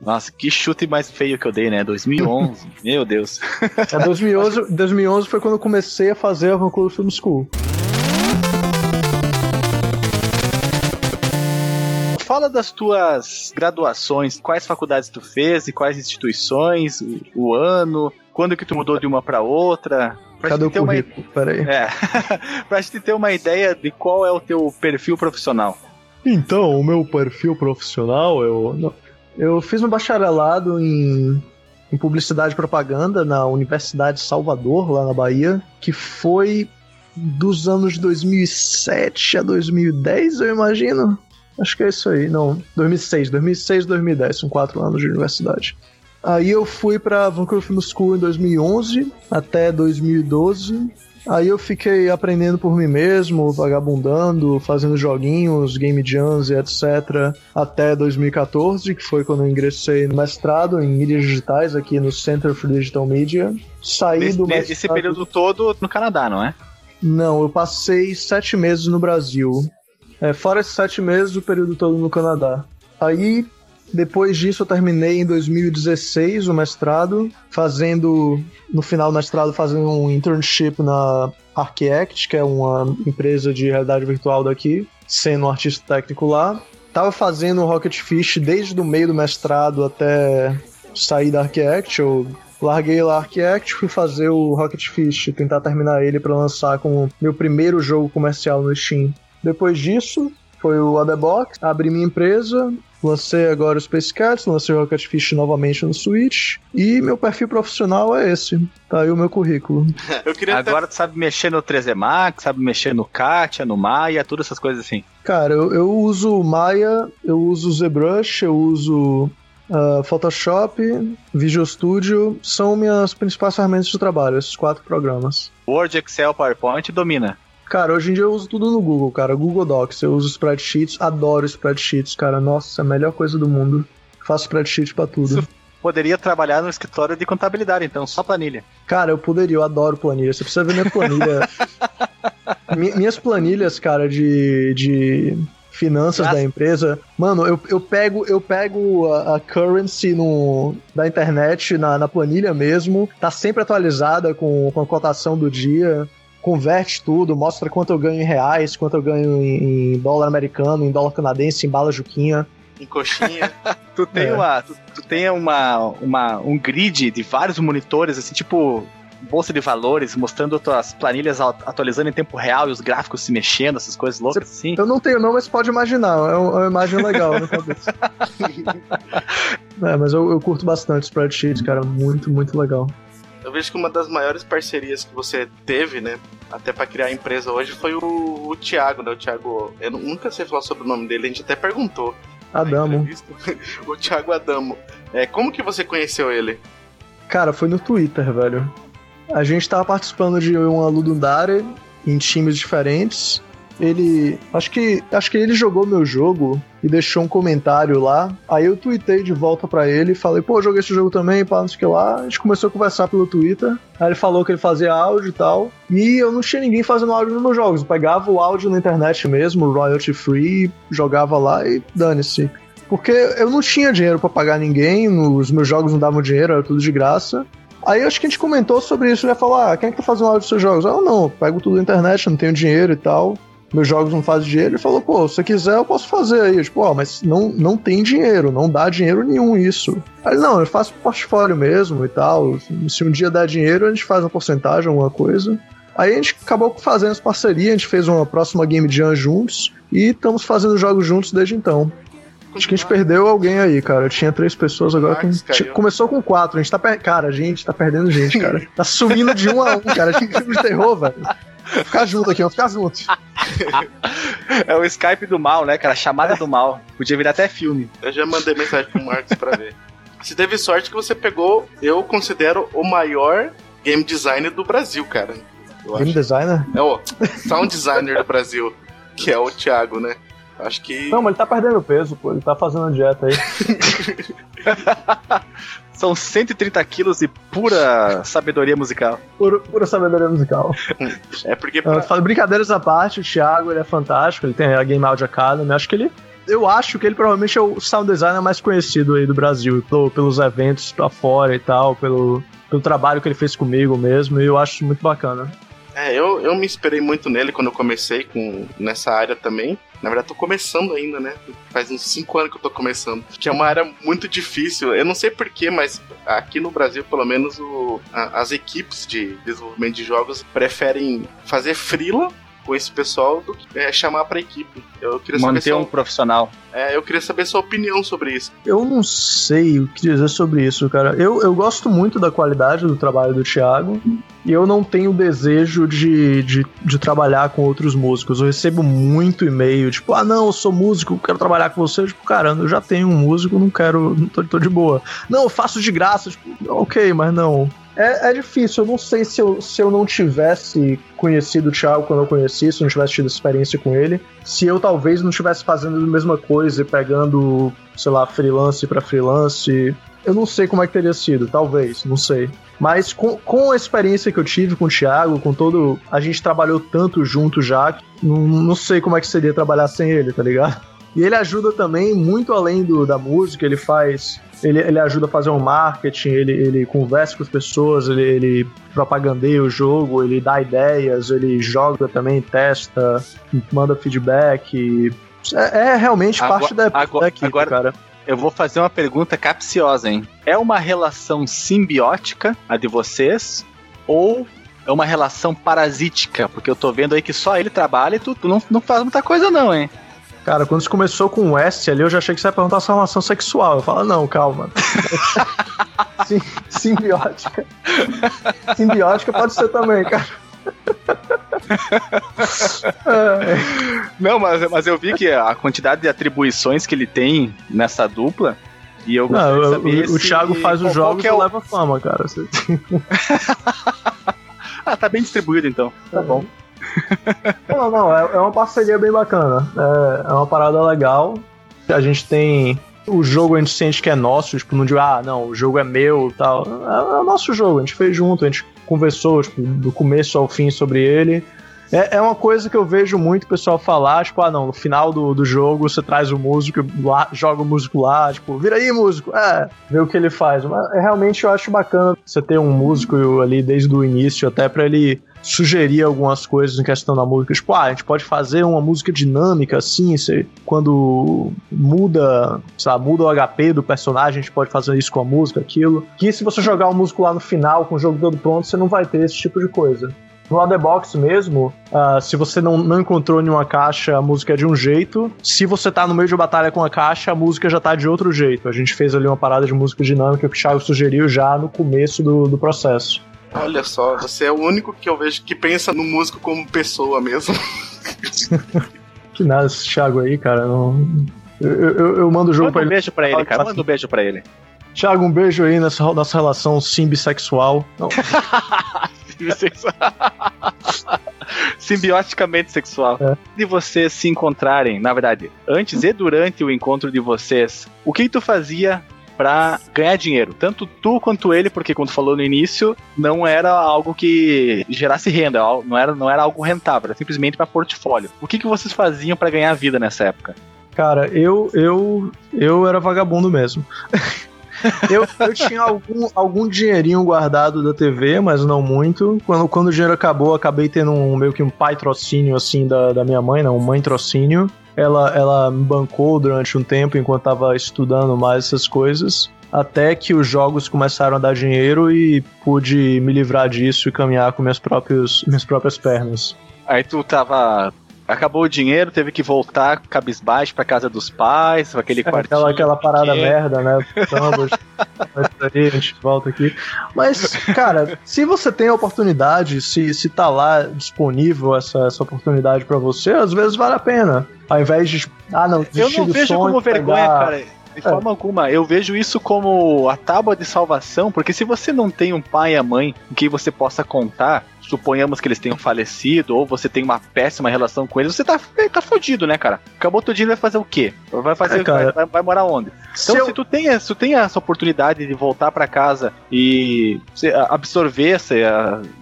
Nossa, que chute mais feio que eu dei, né? 2011. [LAUGHS] Meu Deus. É, 2011, 2011 foi quando eu comecei a fazer a Vancouver Film School. Fala das tuas graduações, quais faculdades tu fez e quais instituições, o, o ano, quando que tu mudou de uma para outra. Pra Cadê o currículo? Uma... Peraí. É. [LAUGHS] pra gente ter uma ideia de qual é o teu perfil profissional. Então, o meu perfil profissional, eu, eu fiz um bacharelado em, em publicidade e propaganda na Universidade de Salvador, lá na Bahia, que foi dos anos de 2007 a 2010, eu imagino. Acho que é isso aí, não. 2006, 2006, 2010, são quatro anos de universidade. Aí eu fui para Vancouver Film School em 2011 até 2012. Aí eu fiquei aprendendo por mim mesmo, vagabundando, fazendo joguinhos, game jams e etc. até 2014, que foi quando eu ingressei no mestrado em mídias digitais aqui no Center for Digital Media. Saí Nesse, do mestrado... Esse período todo no Canadá, não é? Não, eu passei sete meses no Brasil. É, fora esses sete meses, o período todo no Canadá. Aí depois disso, eu terminei em 2016 o mestrado, fazendo, no final do mestrado, fazendo um internship na Archact, que é uma empresa de realidade virtual daqui, sendo um artista técnico lá. Tava fazendo Rocket Fish desde o meio do mestrado até sair da Archact. Eu larguei lá a Archact, fui fazer o Rocket Fish, tentar terminar ele para lançar como meu primeiro jogo comercial no Steam. Depois disso, foi o Adebox, abri minha empresa, Lancei agora o Space Cats, lancei o Rocket Fish novamente no Switch. E meu perfil profissional é esse. Tá aí o meu currículo. [LAUGHS] agora tu sabe mexer no 3D Max, sabe mexer no Katia, no Maya, todas essas coisas assim. Cara, eu, eu uso Maya, eu uso ZBrush, eu uso uh, Photoshop, Visual Studio. São minhas principais ferramentas de trabalho, esses quatro programas. Word, Excel, PowerPoint domina. Cara, hoje em dia eu uso tudo no Google, cara. Google Docs, eu uso spreadsheets, adoro spreadsheets, cara. Nossa, é a melhor coisa do mundo. Faço spreadsheet pra tudo. Você poderia trabalhar no escritório de contabilidade, então, só planilha. Cara, eu poderia, eu adoro planilha. Você precisa ver minha planilha. [LAUGHS] minhas planilhas, cara, de, de finanças da empresa. Mano, eu, eu pego, eu pego a, a currency no, da internet na, na planilha mesmo. Tá sempre atualizada com, com a cotação do dia converte tudo, mostra quanto eu ganho em reais, quanto eu ganho em, dólar americano, em dólar canadense, em bala juquinha. Em coxinha. [LAUGHS] tu tem, é. uma, tu, tu, tem uma, uma, um grid de vários monitores, assim, tipo bolsa de valores, mostrando tuas planilhas atualizando em tempo real e os gráficos se mexendo, essas coisas loucas assim. Eu não tenho não, mas pode imaginar, é uma imagem legal na cabeça. [LAUGHS] é, mas eu, eu curto bastante spreadsheets, cara, muito, muito legal. Eu vejo que uma das maiores parcerias que você teve, né, até para criar a empresa hoje foi o, o Thiago, né? O Thiago, eu nunca sei falar sobre o nome dele, a gente até perguntou. Adamo. [LAUGHS] o Thiago Adamo. É, como que você conheceu ele? Cara, foi no Twitter, velho. A gente tava participando de uma Ludundare em times diferentes ele. Acho que. Acho que ele jogou meu jogo e deixou um comentário lá. Aí eu tuitei de volta para ele e falei, pô, joguei esse jogo também, pá, não sei o que lá. A gente começou a conversar pelo Twitter. Aí ele falou que ele fazia áudio e tal. E eu não tinha ninguém fazendo áudio nos meus jogos. Eu pegava o áudio na internet mesmo, royalty free, jogava lá e dane-se. Porque eu não tinha dinheiro para pagar ninguém, os meus jogos não davam dinheiro, era tudo de graça. Aí acho que a gente comentou sobre isso, ele falou, ah, quem é que tá fazendo áudio dos seus jogos? Eu não, pego tudo na internet, não tenho dinheiro e tal meus jogos não fazem dinheiro. Ele falou, pô, se você quiser eu posso fazer aí. Eu, tipo, ó, mas não, não tem dinheiro, não dá dinheiro nenhum isso. Aí não, eu faço portfólio mesmo e tal. Se um dia der dinheiro, a gente faz uma porcentagem, alguma coisa. Aí a gente acabou fazendo essa parceria, a gente fez uma próxima Game Jam juntos e estamos fazendo jogos juntos desde então. Acho que a gente perdeu alguém aí, cara. Tinha três pessoas agora. Com... Começou com quatro. A gente tá per... Cara, a gente tá perdendo gente, cara. Tá sumindo de um a um, cara. Tinha filme de terror, velho. Vou ficar junto aqui, vamos ficar juntos. [LAUGHS] é o Skype do mal, né, cara? Chamada do mal. Podia virar até filme. Eu já mandei mensagem pro Marcos pra ver. Você teve sorte que você pegou, eu considero o maior game designer do Brasil, cara. game acho. designer? É o sound designer do Brasil, que é o Thiago, né? Acho que. Não, mas ele tá perdendo peso, pô. Ele tá fazendo dieta aí. [LAUGHS] São 130 quilos de pura sabedoria musical. Pura, pura sabedoria musical. é porque. Pra... Falo brincadeiras à parte, o Thiago ele é fantástico, ele tem a Game Audio Academy. Acho que ele eu acho que ele provavelmente é o sound designer mais conhecido aí do Brasil, pelo, pelos eventos pra fora e tal, pelo, pelo trabalho que ele fez comigo mesmo, e eu acho muito bacana. É, eu, eu me inspirei muito nele quando eu comecei com, nessa área também. Na verdade, tô começando ainda, né? Faz uns 5 anos que eu tô começando. Que é uma área muito difícil. Eu não sei porquê, mas aqui no Brasil, pelo menos, o, a, as equipes de desenvolvimento de jogos preferem fazer freela com esse pessoal do que é, chamar pra equipe. Eu queria Manter saber um profissional. É, eu queria saber sua opinião sobre isso. Eu não sei o que dizer sobre isso, cara. Eu, eu gosto muito da qualidade do trabalho do Thiago e eu não tenho desejo de, de, de trabalhar com outros músicos. Eu recebo muito e-mail, tipo, ah, não, eu sou músico, quero trabalhar com você. Tipo, cara, eu já tenho um músico, não quero, não tô, tô de boa. Não, eu faço de graça. Tipo, ok, mas não. É, é, difícil, eu não sei se eu, se eu não tivesse conhecido o Thiago quando eu conheci, se eu não tivesse tido experiência com ele, se eu talvez não estivesse fazendo a mesma coisa e pegando, sei lá, freelance para freelance. Eu não sei como é que teria sido, talvez, não sei. Mas com, com a experiência que eu tive com o Thiago, com todo. A gente trabalhou tanto junto já, não, não sei como é que seria trabalhar sem ele, tá ligado? E ele ajuda também muito além do, da música, ele faz ele, ele ajuda a fazer um marketing, ele, ele conversa com as pessoas, ele, ele propagandeia o jogo, ele dá ideias, ele joga também, testa, manda feedback. É, é realmente agora, parte da, agora, da equipe, agora, cara. Eu vou fazer uma pergunta capciosa, hein? É uma relação simbiótica a de vocês? Ou é uma relação parasítica? Porque eu tô vendo aí que só ele trabalha e tu, tu não, não faz muita coisa, não, hein? Cara, quando você começou com o West ali, eu já achei que você ia perguntar sua relação sexual. Eu falo, não, calma. [LAUGHS] Sim, simbiótica. Simbiótica pode ser também, cara. [LAUGHS] Não, mas, mas eu vi que a quantidade de atribuições que ele tem nessa dupla. E eu não, o, o, Thiago faz os jogos e é o... leva fama, cara. [LAUGHS] ah, tá bem distribuído então. Tá bom. Não, não, é, é, uma parceria bem bacana. É, é, uma parada legal. A gente tem. O jogo a gente sente que é nosso, tipo, não digo, ah, não, o jogo é meu tal. É, é o nosso jogo, a gente fez junto, a gente conversou, tipo, do começo ao fim sobre ele. É, é uma coisa que eu vejo muito o pessoal falar, tipo, ah, não, no final do, do jogo você traz o músico, lá, joga o músico lá, tipo, vira aí, músico, é, vê o que ele faz. Mas realmente eu acho bacana você ter um músico ali desde o início, até para ele sugerir algumas coisas em questão da música. Tipo, ah, a gente pode fazer uma música dinâmica assim, você, quando muda, sabe, muda o HP do personagem, a gente pode fazer isso com a música, aquilo. Que se você jogar o músico lá no final, com o jogo todo pronto, você não vai ter esse tipo de coisa. No Otherbox mesmo, uh, se você não, não encontrou nenhuma caixa, a música é de um jeito. Se você tá no meio de uma batalha com a caixa, a música já tá de outro jeito. A gente fez ali uma parada de música dinâmica que o Thiago sugeriu já no começo do, do processo. Olha só, você é o único que eu vejo que pensa no músico como pessoa mesmo. que nada, esse Thiago aí, cara. Não... Eu, eu, eu mando o jogo Manda pra um ele. beijo pra ele, cara. Manda um beijo pra ele. Thiago, um beijo aí nessa nossa relação simbissexual. [LAUGHS] Simbioticamente sexual. É. De vocês se encontrarem, na verdade, antes e durante o encontro de vocês, o que tu fazia para ganhar dinheiro. Tanto tu quanto ele, porque quando falou no início, não era algo que gerasse renda, não era, não era algo rentável, era simplesmente para portfólio. O que, que vocês faziam para ganhar vida nessa época? Cara, eu eu eu era vagabundo mesmo. [LAUGHS] eu, eu tinha algum, algum dinheirinho guardado da TV, mas não muito. Quando, quando o dinheiro acabou, acabei tendo um, meio que um pai trocínio assim da, da minha mãe, não, um mãe trocínio ela, ela me bancou durante um tempo enquanto estava estudando mais essas coisas. até que os jogos começaram a dar dinheiro e pude me livrar disso e caminhar com minhas, próprios, minhas próprias pernas. Aí tu tava acabou o dinheiro, teve que voltar cabisbaixo pra casa dos pais, pra aquele [LAUGHS] é, quartinho. Aquela, aquela parada merda, né? Vamos, aí, [LAUGHS] a gente volta aqui. Mas, cara, se você tem a oportunidade, se, se tá lá disponível essa, essa oportunidade para você, às vezes vale a pena. Ao invés de. Ah, não, Eu não vejo como vergonha, pegar... cara de forma é. alguma. Eu vejo isso como a tábua de salvação, porque se você não tem um pai e a mãe em que você possa contar, suponhamos que eles tenham falecido, ou você tem uma péssima relação com eles, você tá, tá fodido, né, cara? Acabou teu dia, vai fazer o quê? Vai fazer é, vai, vai, vai, morar onde? Então, se, se tu, tem, se tu tem essa oportunidade de voltar para casa e absorver essa,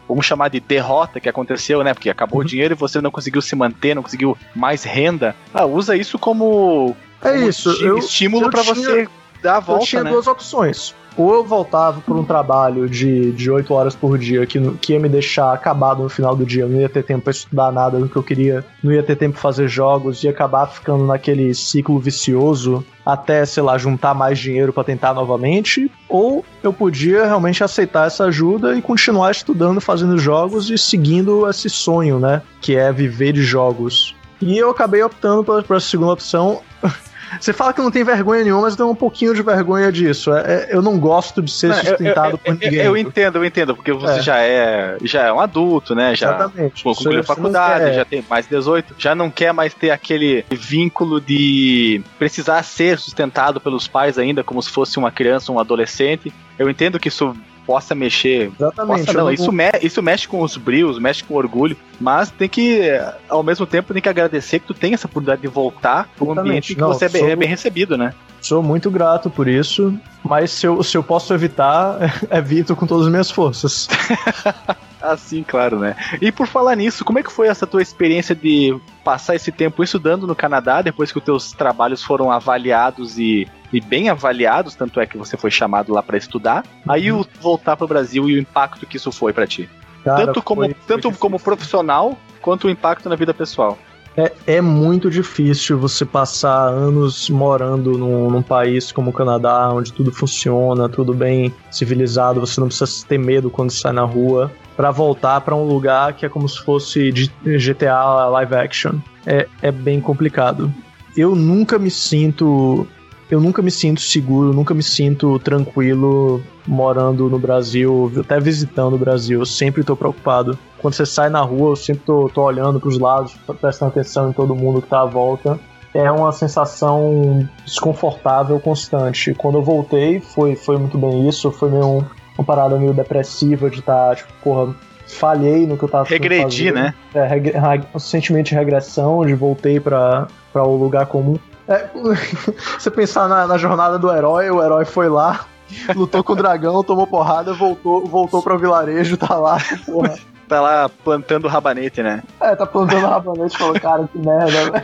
vamos chamar de derrota que aconteceu, né? Porque acabou uhum. o dinheiro e você não conseguiu se manter, não conseguiu mais renda. Ah, usa isso como é isso. Eu, estímulo para você dar a volta. Eu tinha né? duas opções. Ou eu voltava por um trabalho de, de 8 horas por dia que, que ia me deixar acabado no final do dia, eu não ia ter tempo para estudar nada do que eu queria, não ia ter tempo para fazer jogos, ia acabar ficando naquele ciclo vicioso até, sei lá, juntar mais dinheiro para tentar novamente, ou eu podia realmente aceitar essa ajuda e continuar estudando, fazendo jogos e seguindo esse sonho, né, que é viver de jogos. E eu acabei optando pela, pela segunda opção. [LAUGHS] Você fala que não tem vergonha nenhuma, mas tem um pouquinho de vergonha disso. É, é, eu não gosto de ser não, sustentado eu, eu, por ninguém. Eu, entendo, eu entendo, porque você é. já é já é um adulto, né? Já Exatamente. concluiu faculdade, já tem mais de 18, já não quer mais ter aquele vínculo de precisar ser sustentado pelos pais ainda, como se fosse uma criança, um adolescente. Eu entendo que isso possa mexer. Exatamente. Possa, não, isso, me, isso mexe com os brios, mexe com o orgulho, mas tem que, ao mesmo tempo, tem que agradecer que tu tem essa oportunidade de voltar para um ambiente que não, você é bem, é bem recebido, né? Sou muito grato por isso, mas se eu, se eu posso evitar, [LAUGHS] evito com todas as minhas forças. [LAUGHS] Assim, claro, né? E por falar nisso, como é que foi essa tua experiência de passar esse tempo estudando no Canadá, depois que os teus trabalhos foram avaliados e, e bem avaliados, tanto é que você foi chamado lá para estudar, uhum. aí o voltar para o Brasil e o impacto que isso foi para ti? Cara, tanto como, foi, tanto foi como profissional, quanto o impacto na vida pessoal. É, é muito difícil você passar anos morando num, num, país como o Canadá, onde tudo funciona, tudo bem civilizado, você não precisa ter medo quando sai na rua, para voltar para um lugar que é como se fosse GTA live action. É, é bem complicado. Eu nunca me sinto eu nunca me sinto seguro, nunca me sinto tranquilo morando no Brasil, até visitando o Brasil. Eu sempre tô preocupado. Quando você sai na rua, eu sempre tô, tô olhando pros lados, prestando atenção em todo mundo que tá à volta. É uma sensação desconfortável constante. Quando eu voltei, foi, foi muito bem isso. Foi meio um, uma parada meio depressiva de estar, tá, tipo, porra, falhei no que eu tava Regredi, né? É, reg sentimento de regressão, de voltei para o lugar comum. É, [LAUGHS] você pensar na, na, jornada do herói, o herói foi lá, [LAUGHS] lutou com o dragão, tomou porrada, voltou, voltou para o vilarejo, tá lá, porra. Tá lá plantando rabanete, né? É, tá plantando rabanete, falou, cara, que merda,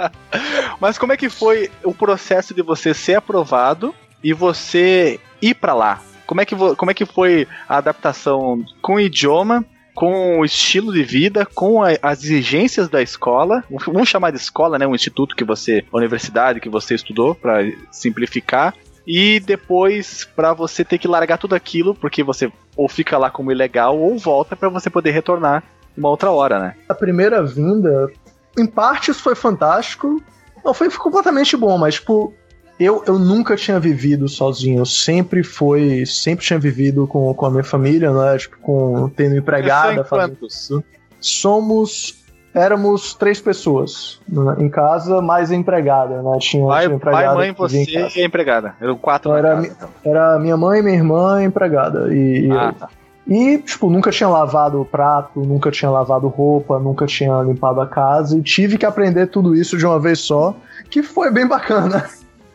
[LAUGHS] Mas como é que foi o processo de você ser aprovado e você ir para lá? Como é, que, como é que foi a adaptação com o idioma com o estilo de vida, com a, as exigências da escola. Vamos chamar de escola, né? Um instituto que você, universidade que você estudou, para simplificar. E depois, para você ter que largar tudo aquilo, porque você ou fica lá como ilegal ou volta para você poder retornar uma outra hora, né? A primeira vinda, em partes foi fantástico. Não foi completamente bom, mas tipo, eu, eu nunca tinha vivido sozinho, sempre foi, sempre tinha vivido com, com a minha família, né? Tipo, com tendo empregada, fazendo isso. Somos éramos três pessoas né, em casa, mais empregada, né? Tinha, pai, tinha empregada. Pai, mãe, você e a empregada. Eram quatro então, era, então. era minha mãe, minha irmã e empregada. E, ah, tá. E, tipo, nunca tinha lavado o prato, nunca tinha lavado roupa, nunca tinha limpado a casa e tive que aprender tudo isso de uma vez só, que foi bem bacana.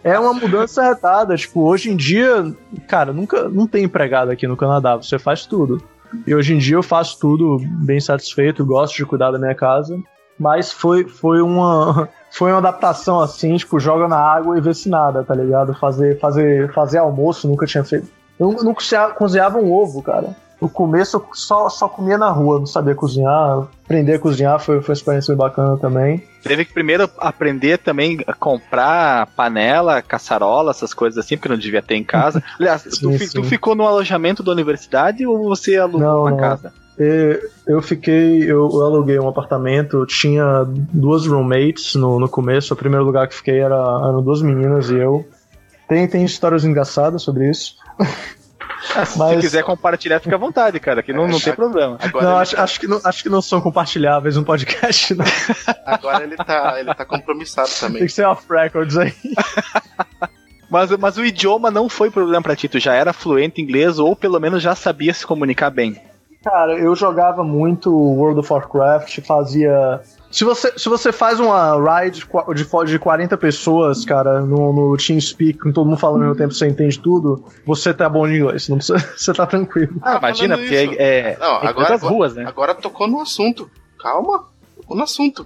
É uma mudança retada. Tipo, hoje em dia, cara, nunca não tem empregado aqui no Canadá, você faz tudo. E hoje em dia eu faço tudo bem satisfeito, gosto de cuidar da minha casa. Mas foi, foi uma. [LAUGHS] Foi uma adaptação assim, tipo, joga na água e vê se nada, tá ligado? Fazer, fazer, fazer almoço, nunca tinha feito. Eu nunca cozinhava um ovo, cara. No começo eu só, só comia na rua, não sabia cozinhar. Aprender a cozinhar foi, foi uma experiência bacana também. Teve que primeiro aprender também a comprar panela, caçarola, essas coisas assim, porque não devia ter em casa. [LAUGHS] Aliás, sim, tu, sim. tu, ficou no alojamento da universidade ou você alugou não, uma não. casa? Eu fiquei, eu, eu, aluguei um apartamento, tinha duas roommates no, no começo. O primeiro lugar que fiquei era, eram duas meninas e eu. Tem, tem histórias engraçadas sobre isso. [LAUGHS] [LAUGHS] Mas... Se quiser compartilhar, fica à vontade, cara, que não, não tem problema. Agora não, acho, tá... acho, que não, acho que não são compartilháveis um podcast, não. [LAUGHS] Agora ele tá, ele tá compromissado também. Tem que ser off records aí. [LAUGHS] Mas, mas o idioma não foi problema pra ti, tu já era fluente em inglês ou pelo menos já sabia se comunicar bem. Cara, eu jogava muito World of Warcraft, fazia. Se você, se você faz uma ride de, de 40 pessoas, cara, no, no TeamSpeak, com todo mundo falando ao mesmo tempo, você entende tudo, você tá bom em inglês, não precisa, [LAUGHS] você tá tranquilo. Ah, imagina, porque é, é, não, é agora, ruas, né? Agora tocou no assunto. Calma, tocou no assunto.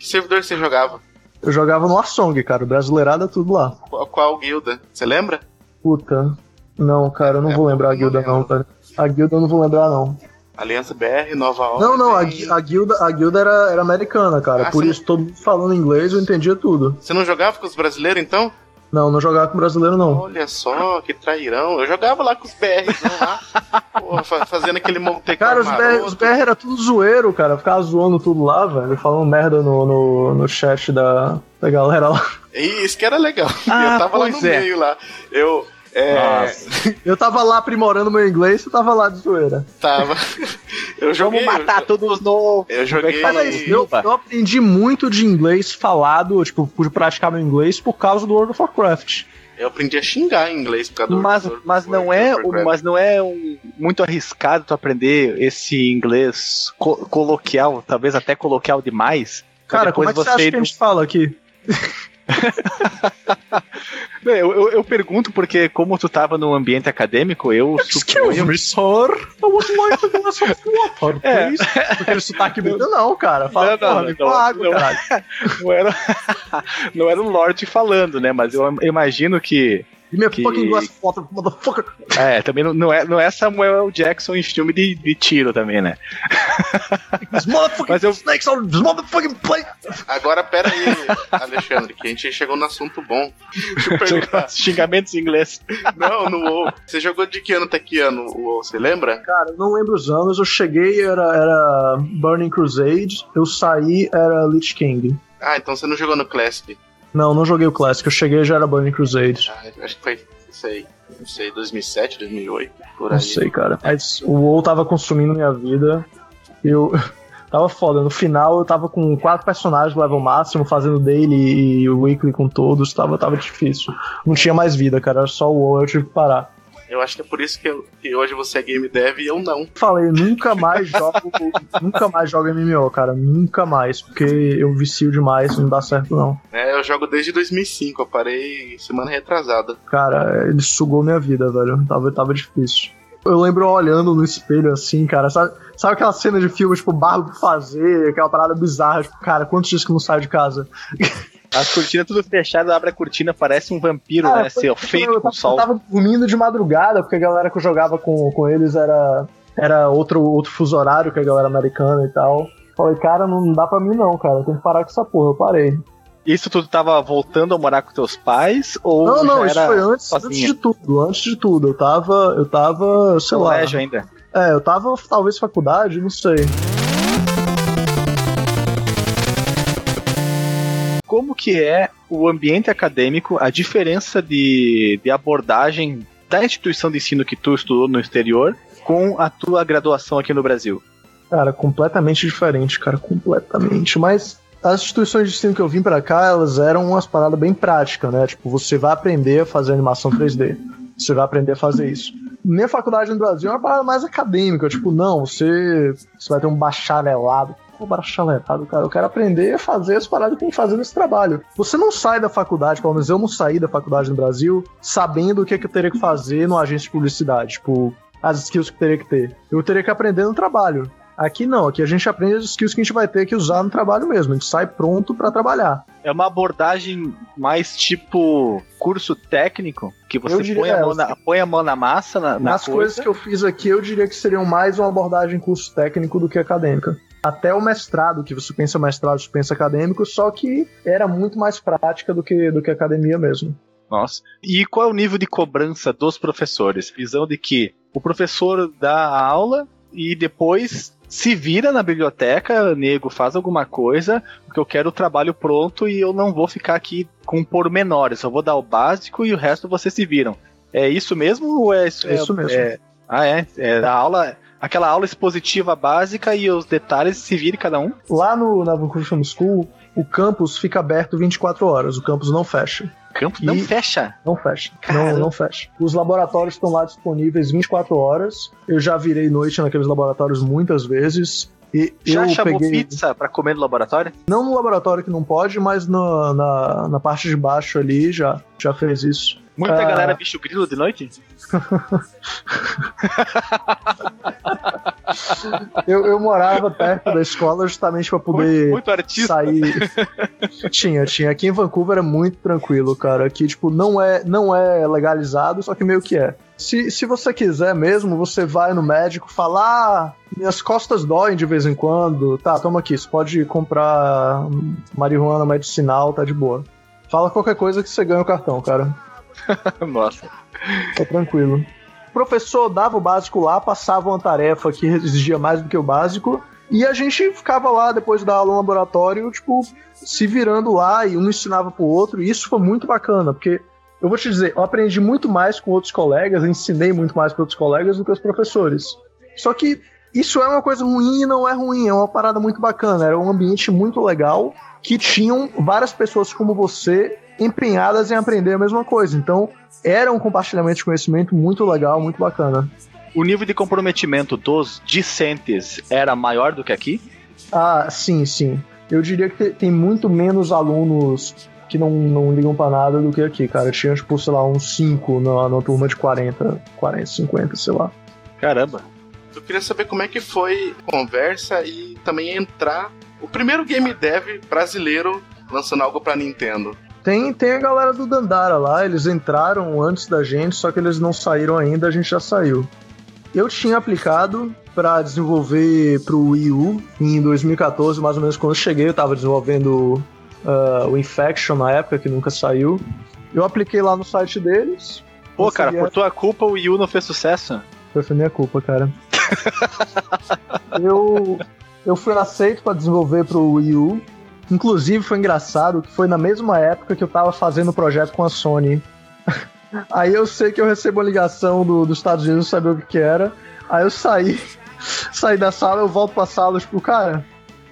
Que servidor você jogava? Eu jogava no Arsong, cara, brasileirada tudo lá. Qual, qual guilda? Você lembra? Puta, não, cara, eu não é, vou lembrar a guilda não, não, cara. A guilda eu não vou lembrar não. Aliança BR, Nova Ordem. Não, não, a, a, guilda, a guilda era, era americana, cara. Ah, Por isso, não... todo mundo falando inglês, eu entendia tudo. Você não jogava com os brasileiros, então? Não, não jogava com brasileiro, não. Olha só, que trairão. Eu jogava lá com os BRs lá. porra, fazendo aquele Monte Cara, os BR, os BR era tudo zoeiro, cara. Ficava zoando tudo lá, velho. Falando merda no, no, no chat da, da galera lá. E isso que era legal. Ah, eu tava lá no é. meio lá. Eu, é... Eu tava lá aprimorando meu inglês, você tava lá de zoeira. Tava. Eu joguei. Vamos matar eu, todos no. Eu joguei. Eu, eu, aprendi muito de inglês falado, tipo, por praticar meu inglês por causa do World of Warcraft. Eu aprendi a xingar em inglês por causa do Mas, do, mas, não é, mas não é um, muito arriscado tu aprender esse inglês co coloquial, talvez até coloquial demais. Cara, como é que você acha que a gente fala aqui? [LAUGHS] [LAUGHS] eu, eu, eu, pergunto porque, como tu tava no ambiente acadêmico, eu Excuse me, sir. I would like a glass of water, [LAUGHS] é. please. É. Aquele sotaque não, cara. Fala, não, não, porra, não, água, não, não, era, [LAUGHS] não era um Lorde falando, né? Mas eu imagino que Give me a que... fucking glass water, motherfucker. É, também não, não, é, não é Samuel Jackson em filme de, de tiro também, né? These motherfucking Mas eu... snakes are this motherfucking play. Agora, pera aí, Alexandre, que a gente chegou no assunto bom. Xingamentos em inglês. Não, no WoW. Você jogou de que ano até que ano o WoW, você lembra? Cara, eu não lembro os anos. Eu cheguei, era, era Burning Crusade. Eu saí, era Lich King. Ah, então você não jogou no Classic. Não, não joguei o Classic. Eu cheguei e já era Burning Crusade. Ah, acho que foi, sei, não sei, 2007, 2008, por aí. Não sei, cara. Mas o WoW tava consumindo minha vida. Eu... [LAUGHS] tava foda. No final eu tava com quatro personagens level máximo, fazendo daily e weekly com todos. Tava, tava difícil. Não tinha mais vida, cara. Era só o WoW, eu tive que parar. Eu acho que é por isso que, eu, que hoje você é game dev e eu não. Falei, nunca mais jogo, [LAUGHS] nunca mais jogo MMO, cara, nunca mais, porque eu vicio demais, não dá certo não. É, eu jogo desde 2005, eu parei semana retrasada. Cara, ele sugou minha vida, velho, tava, tava difícil. Eu lembro olhando no espelho assim, cara, sabe, sabe aquela cena de filme, tipo, barro pra fazer, aquela parada bizarra, tipo, cara, quantos dias que eu não saio de casa? [LAUGHS] As cortinas tudo fechadas, abre a cortina, parece um vampiro, ah, né? Assim, ó, feito eu, com sol. Eu tava dormindo de madrugada, porque a galera que eu jogava com, com eles era, era outro, outro fuso horário que a galera americana e tal. Falei, cara, não dá pra mim não, cara. Tem que parar com essa porra. Eu parei. Isso tu tava voltando a morar com teus pais? Ou não, não, isso foi antes, antes de tudo. Antes de tudo. Eu tava. Eu tava, sei Colégio lá. ainda. É, eu tava talvez faculdade, não sei. Como que é o ambiente acadêmico, a diferença de, de abordagem da instituição de ensino que tu estudou no exterior com a tua graduação aqui no Brasil? Cara, completamente diferente, cara, completamente. Mas as instituições de ensino que eu vim para cá, elas eram umas paradas bem práticas, né? Tipo, você vai aprender a fazer animação 3D. Você vai aprender a fazer isso. Minha faculdade no Brasil é uma parada mais acadêmica. Tipo, não, você, você vai ter um bacharelado pô, barachaletado, cara. Eu quero aprender a fazer as paradas que eu fazer nesse trabalho. Você não sai da faculdade, pelo menos eu não saí da faculdade no Brasil, sabendo o que, é que eu teria que fazer no agência de publicidade. Tipo, as skills que eu teria que ter. Eu teria que aprender no trabalho. Aqui não, aqui a gente aprende as skills que a gente vai ter que usar no trabalho mesmo. A gente sai pronto para trabalhar. É uma abordagem mais tipo curso técnico, que você diria, põe, a mão na, põe a mão na massa. Na, Nas coisas que eu fiz aqui, eu diria que seriam mais uma abordagem curso técnico do que acadêmica até o mestrado, que você pensa mestrado, você pensa acadêmico, só que era muito mais prática do que, do que academia mesmo. Nossa. E qual é o nível de cobrança dos professores? Visão de que o professor dá a aula e depois se vira na biblioteca, nego, faz alguma coisa, porque eu quero o trabalho pronto e eu não vou ficar aqui com pormenores, eu vou dar o básico e o resto vocês se viram. É isso mesmo ou é, é isso mesmo? É, ah, é? É a aula aquela aula expositiva básica e os detalhes se vire cada um? Lá no, na Vancouver School, o campus fica aberto 24 horas, o campus não fecha. Campus não fecha? Não fecha. Não, não fecha. Os laboratórios estão lá disponíveis 24 horas. Eu já virei noite naqueles laboratórios muitas vezes. E já chamou peguei... pizza para comer no laboratório? Não no laboratório que não pode, mas no, na, na parte de baixo ali já, já fez isso. Muita ah. galera bicho grilo de noite? [LAUGHS] eu, eu morava perto da escola justamente para poder muito, muito sair. tinha, tinha. Aqui em Vancouver é muito tranquilo, cara. Aqui, tipo, não é, não é legalizado, só que meio que é. Se, se você quiser mesmo, você vai no médico falar: ah, minhas costas doem de vez em quando. Tá, toma aqui, você pode comprar marihuana medicinal, tá de boa. Fala qualquer coisa que você ganha o cartão, cara. [LAUGHS] Nossa. Tá tranquilo. O professor dava o básico lá, passava uma tarefa que exigia mais do que o básico, e a gente ficava lá depois da aula no laboratório, tipo, se virando lá e um ensinava pro outro, e isso foi muito bacana, porque eu vou te dizer, eu aprendi muito mais com outros colegas, ensinei muito mais com outros colegas do que os professores. Só que isso é uma coisa ruim e não é ruim, é uma parada muito bacana, era um ambiente muito legal que tinham várias pessoas como você empenhadas em aprender a mesma coisa. Então, era um compartilhamento de conhecimento muito legal, muito bacana. O nível de comprometimento dos discentes era maior do que aqui? Ah, sim, sim. Eu diria que tem muito menos alunos que não, não ligam pra nada do que aqui, cara. Tinha, tipo, sei lá, uns 5 na, na turma de 40, 40, 50, sei lá. Caramba. Eu queria saber como é que foi a conversa e também entrar o primeiro game dev brasileiro lançando algo pra Nintendo. Tem, tem a galera do Dandara lá, eles entraram antes da gente, só que eles não saíram ainda, a gente já saiu. Eu tinha aplicado para desenvolver para o Wii U em 2014, mais ou menos quando eu cheguei, eu estava desenvolvendo uh, o Infection na época, que nunca saiu. Eu apliquei lá no site deles. Pô, cara, por tua culpa o Wii U não fez sucesso? Foi minha culpa, cara. [LAUGHS] eu, eu fui aceito para desenvolver para o Wii U Inclusive, foi engraçado que foi na mesma época que eu tava fazendo o projeto com a Sony. [LAUGHS] Aí eu sei que eu recebo uma ligação do, dos Estados Unidos, saber o que, que era. Aí eu saí, [LAUGHS] saí da sala, eu volto pra sala, tipo, cara,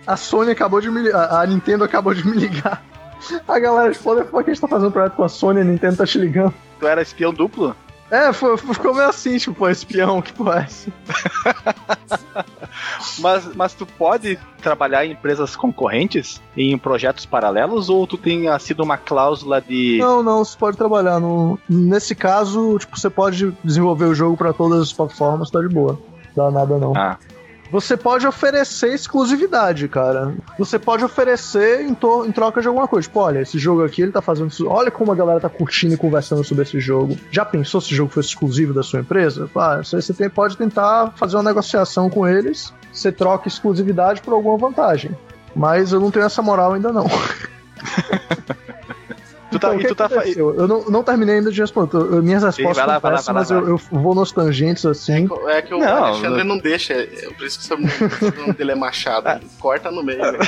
a Sony acabou de me a, Nintendo acabou de me ligar. [LAUGHS] A galera, tipo, por que a gente tá fazendo um projeto com a Sony a Nintendo tá te ligando? Tu era espião duplo? É, foi, ficou meio assim, tipo, espião, que porra é [LAUGHS] mas, mas tu pode trabalhar em empresas concorrentes, em projetos paralelos, ou tu tem sido uma cláusula de. Não, não, você pode trabalhar. No... Nesse caso, tipo, você pode desenvolver o jogo para todas as plataformas, tá de boa. Não dá nada não. Ah. Você pode oferecer exclusividade, cara. Você pode oferecer em, em, troca de alguma coisa. Tipo, olha, esse jogo aqui ele tá fazendo. Olha como a galera tá curtindo e conversando sobre esse jogo. Já pensou se o jogo fosse exclusivo da sua empresa? Ah, você tem, pode tentar fazer uma negociação com eles. Você troca exclusividade por alguma vantagem. Mas eu não tenho essa moral ainda não. [LAUGHS] Tu tá, então, e tu tá Eu não, não terminei ainda de responder. Minhas respostas Sim, lá, são péssimas, eu, eu, vou nos tangentes assim. É que, é que o não, Alexandre não, não deixa. É, por isso que o nome dele é Machado. É. Corta no meio. [LAUGHS]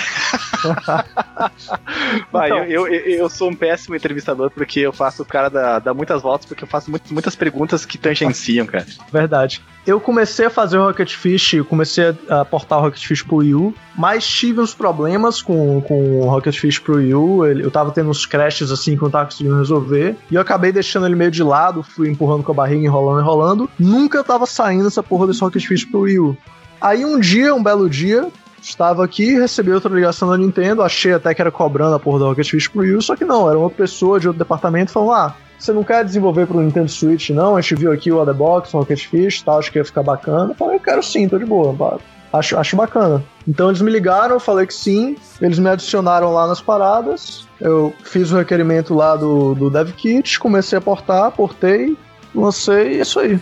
Vai, então, eu, eu, eu, sou um péssimo entrevistador porque eu faço o cara dar, dar muitas voltas, porque eu faço muito, muitas perguntas que tangenciam, cara. Verdade. Eu comecei a fazer o Rocket Fish, comecei a portar o Rocket Fish pro Wii U, mas tive uns problemas com, com o Rocket Fish pro Wii U. Eu tava tendo uns crashes assim que eu não tava conseguindo resolver. E eu acabei deixando ele meio de lado, fui empurrando com a barriga, enrolando, enrolando. Nunca tava saindo essa porra desse Rocket Fish pro Wii U. Aí um dia, um belo dia, estava aqui, recebi outra ligação da Nintendo, achei até que era cobrando a porra do Rocket Fish pro Wii U, só que não, era uma pessoa de outro departamento falando, ah, você não quer desenvolver pro Nintendo Switch, não? A gente viu aqui o Other Box, o Rocket Fish tal, acho que ia ficar bacana. Eu falei, eu quero sim, tô de boa. Acho, acho bacana. Então eles me ligaram, eu falei que sim, eles me adicionaram lá nas paradas, eu fiz o requerimento lá do, do DevKit, comecei a portar, portei, lancei e é isso aí.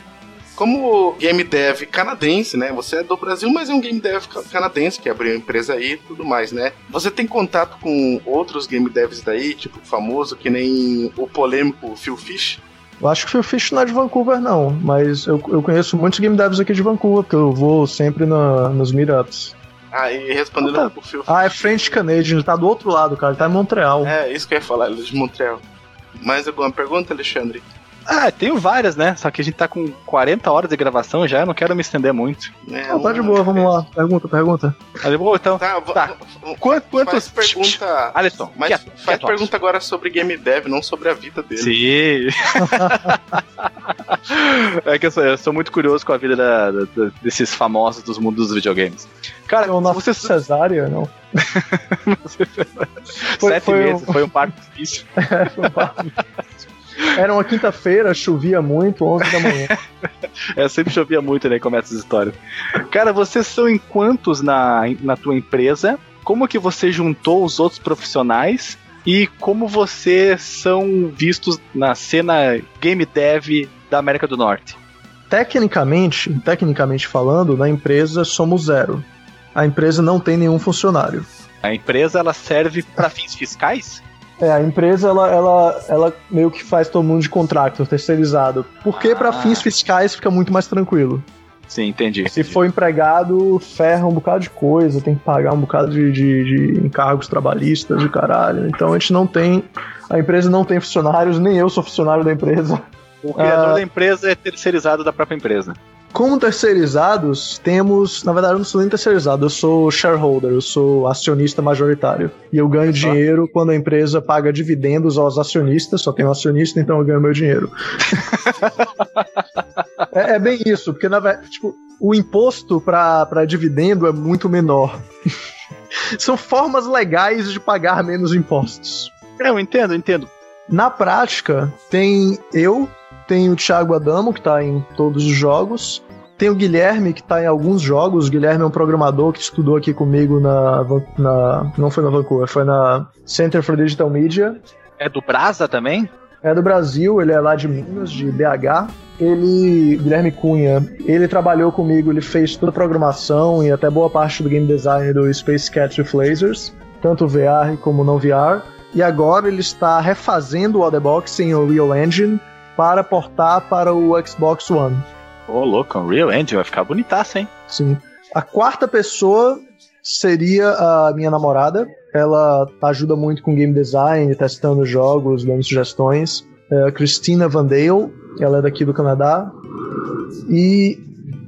Como game dev canadense, né? Você é do Brasil, mas é um game dev canadense que abriu empresa aí e tudo mais, né? Você tem contato com outros game devs daí, tipo famoso, que nem o polêmico Phil Fish? Eu acho que o Phil Fish não é de Vancouver, não, mas eu, eu conheço muitos game devs aqui de Vancouver, porque eu vou sempre na, nos meetups. Ah, e respondendo ah, tá. pro Phil Ah, é French Canadian, ele tá do outro lado, cara, ele tá em Montreal. É, isso que eu ia falar, ele é de Montreal. Mais alguma pergunta, Alexandre? Ah, tenho várias, né? Só que a gente tá com 40 horas de gravação já, eu não quero me estender muito. É, não, tá de boa, vamos lá. Pergunta, pergunta. Tá de boa, então? Tá, tá. Quanto, quantos... Faz pergunta... Alisson, mas quieto, faz quieto, pergunta agora sobre game dev, não sobre a vida dele. Sim. [LAUGHS] é que eu sou, eu sou, muito curioso com a vida da, da, desses famosos dos mundos dos videogames. Cara, eu não você... cesárea, não. [LAUGHS] foi, Sete foi meses, um... foi um parto difícil. [LAUGHS] É, foi um parto difícil. Era uma quinta-feira, chovia muito, 11 da manhã. [LAUGHS] é, sempre chovia muito, né? Começa essa história. Cara, vocês são em quantos na, na tua empresa? Como que você juntou os outros profissionais? E como vocês são vistos na cena game dev da América do Norte? Tecnicamente, tecnicamente falando, na empresa somos zero. A empresa não tem nenhum funcionário. A empresa ela serve para fins fiscais? É, a empresa ela, ela, ela meio que faz todo mundo de contrato terceirizado. Porque ah. para fins fiscais fica muito mais tranquilo. Sim, entendi. Se for empregado, ferra um bocado de coisa, tem que pagar um bocado de, de, de encargos trabalhistas de caralho. Então a gente não tem. A empresa não tem funcionários, nem eu sou funcionário da empresa. O criador ah, da empresa é terceirizado da própria empresa. Como terceirizados, temos. Na verdade, eu não sou nem terceirizado, eu sou shareholder, eu sou acionista majoritário. E eu ganho dinheiro quando a empresa paga dividendos aos acionistas, só tem um acionista, então eu ganho meu dinheiro. [LAUGHS] é, é, bem isso, porque na verdade, tipo, o imposto para dividendo é muito menor. [LAUGHS] São formas legais de pagar menos impostos. É, eu entendo, eu entendo. Na prática, tem eu, tem o Thiago Adamo, que está em todos os jogos. Tem o Guilherme, que está em alguns jogos. O Guilherme é um programador que estudou aqui comigo na, na. Não foi na Vancouver, foi na Center for Digital Media. É do Brasa também? É do Brasil, ele é lá de Minas, de BH. Ele, Guilherme Cunha, ele trabalhou comigo, ele fez toda a programação e até boa parte do game design do Space Cat with Lasers, tanto VR como não VR. E agora ele está refazendo o Box em Unreal Engine para portar para o Xbox One. Ô, oh, louco, Unreal Engine vai ficar bonitaço, hein? Sim. A quarta pessoa seria a minha namorada. Ela ajuda muito com game design, testando jogos, dando sugestões. É a Christina Van Dale, ela é daqui do Canadá. E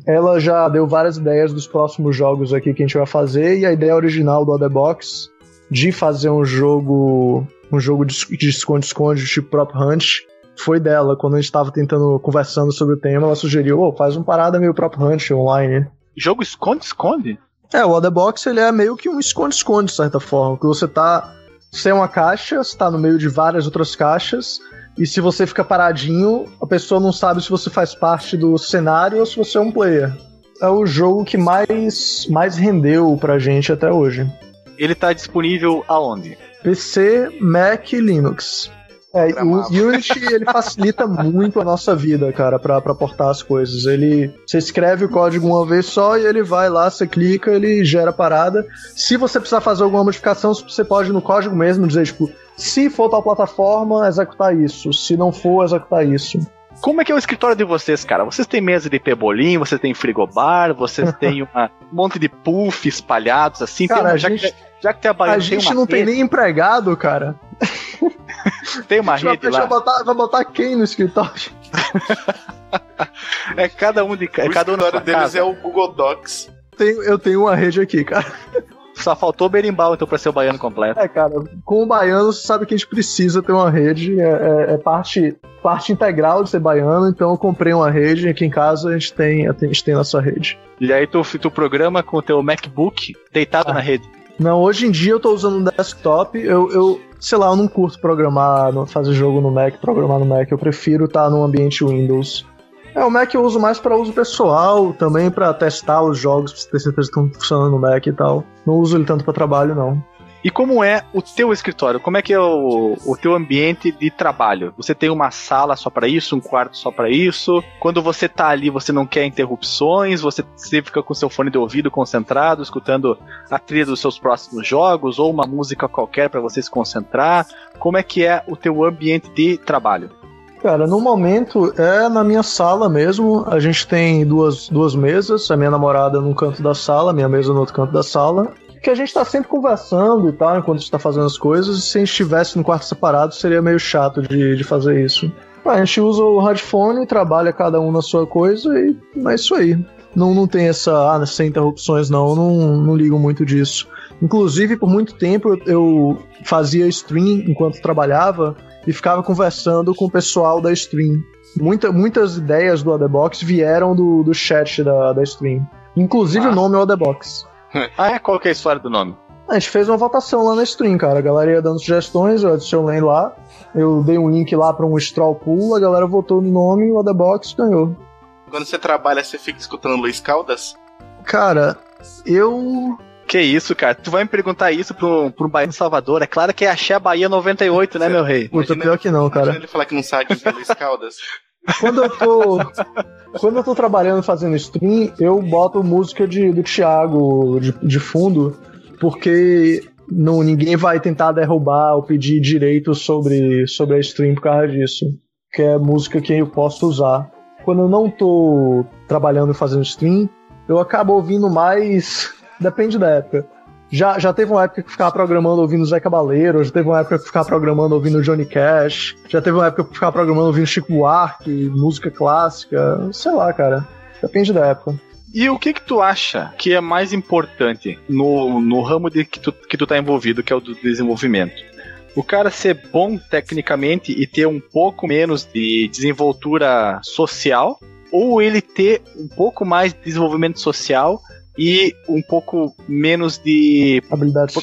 ela já deu várias ideias dos próximos jogos aqui que a gente vai fazer. E a ideia original do Otherbox de fazer um jogo um jogo de esconde-esconde tipo Prop Hunt foi dela. Quando a gente tava tentando, conversando sobre o tema, ela sugeriu, oh, faz uma parada meio Prop Hunt online. Jogo esconde-esconde? É, o Otherbox ele é meio que um esconde-esconde, de certa forma. Que você tá sem uma caixa, você tá no meio de várias outras caixas, e se você fica paradinho, a pessoa não sabe se você faz parte do cenário ou se você é um player. É o jogo que mais, mais rendeu pra gente até hoje. Ele tá disponível aonde? PC, Mac e Linux. É, o Unity ele facilita [LAUGHS] muito a nossa vida, cara, pra, pra portar as coisas. Ele, você escreve o código uma vez só e ele vai lá, você clica, ele gera a parada. Se você precisar fazer alguma modificação, você pode no código mesmo dizer, tipo, se for tal plataforma, executar isso. Se não for, executar isso. Como é que é o escritório de vocês, cara? Vocês têm mesa de pebolim, vocês têm frigobar, vocês [LAUGHS] têm uma, um monte de puff espalhados assim. Cara, uma, já, gente, que, já que tem a A gente não rede. tem nem empregado, cara. [LAUGHS] Tem uma rede lá. Vai botar, vai botar quem no escritório? [LAUGHS] é cada um de é cada um deles casa. é o Google Docs. Tenho, eu tenho uma rede aqui, cara. Só faltou o berimbau, então, pra ser o baiano completo. É, cara, com o baiano, você sabe que a gente precisa ter uma rede, é, é, é parte, parte integral de ser baiano, então eu comprei uma rede, aqui em casa a gente tem, a gente tem nossa rede. E aí tu, tu programa com o teu MacBook deitado ah. na rede. Não, hoje em dia eu tô usando um desktop, eu, eu sei lá, eu não curto programar, fazer jogo no Mac, programar no Mac, eu prefiro estar tá num ambiente Windows. É, o Mac eu uso mais para uso pessoal, também para testar os jogos, pra ter certeza que estão funcionando no Mac e tal. Não uso ele tanto para trabalho, não. E como é o teu escritório? Como é que é o, o teu ambiente de trabalho? Você tem uma sala só para isso, um quarto só para isso? Quando você tá ali, você não quer interrupções? Você, fica com seu fone de ouvido concentrado, escutando a trilha dos seus próximos jogos ou uma música qualquer para você se concentrar? Como é que é o teu ambiente de trabalho? Cara, no momento é na minha sala mesmo. A gente tem duas, duas mesas, a minha namorada num canto da sala, minha mesa no outro canto da sala que a gente tá sempre conversando e tal, enquanto a gente tá fazendo as coisas, e se a gente estivesse no quarto separado, seria meio chato de, de fazer isso. A gente usa o headphone, trabalha cada um na sua coisa e é isso aí. Não, não tem essa, ah, sem interrupções não, não, não ligo muito disso. Inclusive, por muito tempo eu fazia stream enquanto trabalhava e ficava conversando com o pessoal da stream. Muita, muitas ideias do Adebox vieram do, do chat da, da stream. Inclusive o nome é Adebox. [LAUGHS] ah, é? Qual que é a história do nome? A gente fez uma votação lá na stream, cara. A galera ia dando sugestões, eu adicionei lá. Eu dei um link lá pra um straw pool, a galera votou no nome e o Otherbox ganhou. Quando você trabalha, você fica escutando Luiz Caldas? Cara, eu. Que isso, cara? Tu vai me perguntar isso pro, pro Bahia Salvador? É claro que é Axé Bahia 98, né, meu rei? Puta, pior que não, cara. ele falar que não sabe quem é Luiz Caldas. Quando eu tô. quando eu tô trabalhando fazendo stream, eu boto música de, do Thiago de, de fundo, porque não, ninguém vai tentar derrubar ou pedir direito sobre, sobre a stream por causa disso. Que é música que eu posso usar. Quando eu não tô trabalhando fazendo stream, eu acabo ouvindo mais. [LAUGHS] Depende da época. Já, já teve uma época que ficava programando ouvindo Zé Cabaleiro, já teve uma época que ficava programando ouvindo Johnny Cash, já teve uma época que ficava programando ouvindo Chico Buarque, música clássica, sei lá, cara. Depende da época. E o que que tu acha que é mais importante no, no ramo de que tu, que tu tá envolvido, que é o do desenvolvimento? O cara ser bom tecnicamente e ter um pouco menos de desenvoltura social, ou ele ter um pouco mais de desenvolvimento social e um pouco menos de habilidades,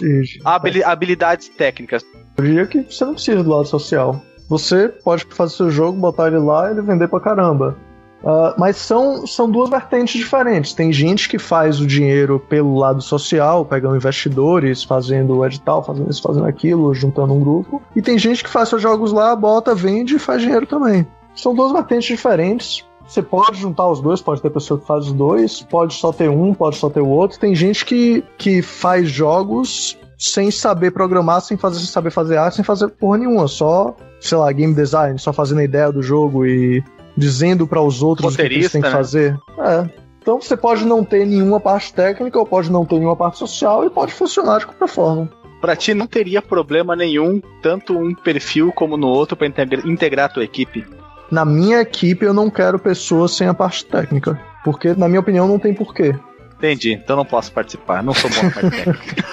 habil, habilidades técnicas. Eu diria que você não precisa do lado social. Você pode fazer seu jogo, botar ele lá e ele vender pra caramba. Uh, mas são, são duas vertentes diferentes. Tem gente que faz o dinheiro pelo lado social, pegando investidores, fazendo o edital, fazendo isso, fazendo aquilo, juntando um grupo. E tem gente que faz seus jogos lá, bota, vende e faz dinheiro também. São duas vertentes diferentes. Você pode juntar os dois, pode ter pessoa que faz os dois, pode só ter um, pode só ter o outro. Tem gente que, que faz jogos sem saber programar, sem fazer sem saber fazer arte, sem fazer porra nenhuma, só, sei lá, game design, só fazendo a ideia do jogo e dizendo para os outros o que eles têm que né? fazer. É. Então você pode não ter nenhuma parte técnica ou pode não ter nenhuma parte social e pode funcionar de qualquer forma. Pra ti não teria problema nenhum, tanto um perfil como no outro, para integrar a tua equipe? Na minha equipe eu não quero pessoas sem a parte técnica. Porque, na minha opinião, não tem porquê. Entendi, então não posso participar, não sou bom na parte técnica.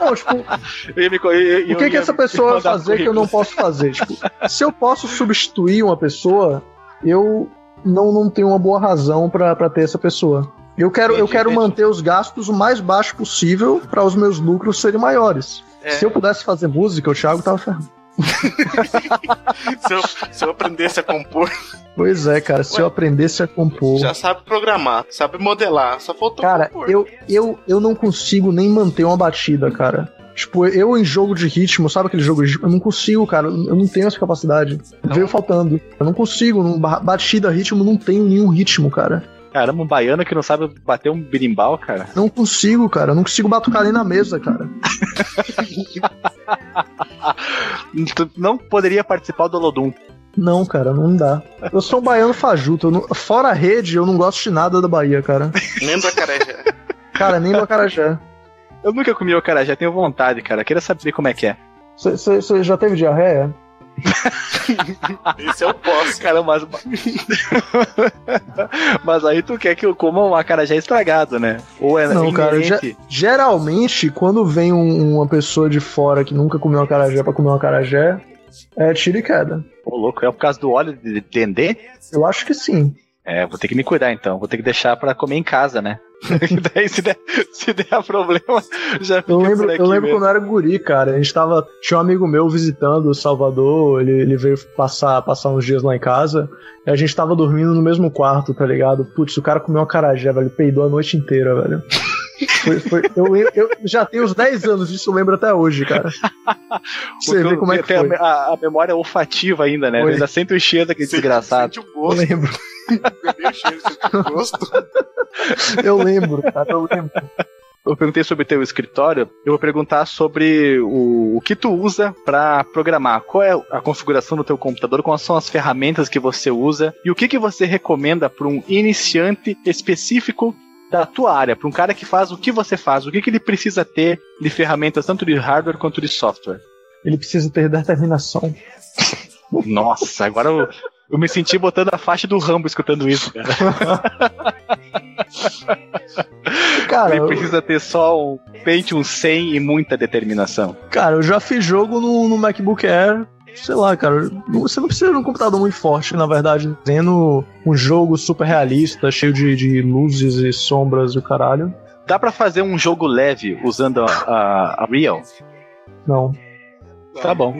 [LAUGHS] não, tipo, eu, eu, o que, que essa pessoa vai fazer que eu não posso fazer? Tipo, se eu posso substituir uma pessoa, eu não, não tenho uma boa razão para ter essa pessoa. Eu quero, entendi, eu quero manter os gastos o mais baixo possível para os meus lucros serem maiores. É. Se eu pudesse fazer música, o Thiago tava ferrado. Se, eu, se, eu, aprendesse a compor. Pois é, cara, se Ué, eu aprendesse a compor. Já sabe programar, sabe modelar, só faltou Cara, compor. eu, eu, eu não consigo nem manter uma batida, cara. Tipo, eu em jogo de ritmo, sabe aquele jogo de ritmo? Eu não consigo, cara. Eu não tenho essa capacidade. Não. Veio faltando. Eu não consigo. batida, ritmo, não tenho nenhum ritmo, cara. Caramba, um baiano que não sabe bater um birimbau, cara. Não consigo, cara. Não consigo batucar nem na mesa, cara. [LAUGHS] não poderia participar do Lodum. Não, cara, não dá. Eu sou um baiano fajuto. Não... Fora a rede, eu não gosto de nada da Bahia, cara. Nem do acarajé. Cara, nem do acarajé. Eu nunca comi o acarajé, tenho vontade, cara. Queria saber como é que é. Você já teve diarreia? [LAUGHS] Esse é o pós. Cara, mas. mas aí tu quer que eu coma um acarajé estragado, né? Ou é Não, cara, geralmente, quando vem um, uma pessoa de fora que nunca comeu acarajé pra comer um acarajé, é tiro e queda. Ô, louco, é por causa do óleo de dendê? Eu acho que sim. É, vou ter que me cuidar então. Vou ter que deixar para comer em casa, né? [LAUGHS] Daí se der, se der problema, já fica eu lembro, eu lembro quando eu era guri, cara. A gente tava. Tinha um amigo meu visitando Salvador, ele, ele veio passar, passar uns dias lá em casa. E a gente tava dormindo no mesmo quarto, tá ligado? Putz, o cara comeu uma carajé, velho. Peidou a noite inteira, velho. [LAUGHS] Foi, foi, eu, eu, já tenho uns 10 anos disso, eu lembro até hoje, cara. [LAUGHS] Você vê como é que foi. A, a, memória olfativa ainda, né? Ainda sente o cheiro daquele desgraçado. Sente o gosto. Eu lembro. O cheiro, sente o gosto. eu lembro, cara, eu lembro. Eu perguntei sobre teu escritório, eu vou perguntar sobre o, o que tu usa para programar. Qual é a configuração do teu computador, quais são as ferramentas que você usa e o que, que você recomenda para um iniciante específico da tua área, para um cara que faz o que você faz, o que, que ele precisa ter de ferramentas tanto de hardware quanto de software? Ele precisa ter determinação. Nossa, agora eu, eu me senti botando a faixa do Rambo escutando isso, cara. cara ele precisa ter só um Pentium 100 e muita determinação. Cara, eu já fiz jogo no, no MacBook Air sei lá, cara, você não precisa de um computador muito forte, na verdade, tendo um jogo super realista, cheio de, de luzes e sombras e o caralho. Dá para fazer um jogo leve usando a, a, a Real? Não. Tá bom.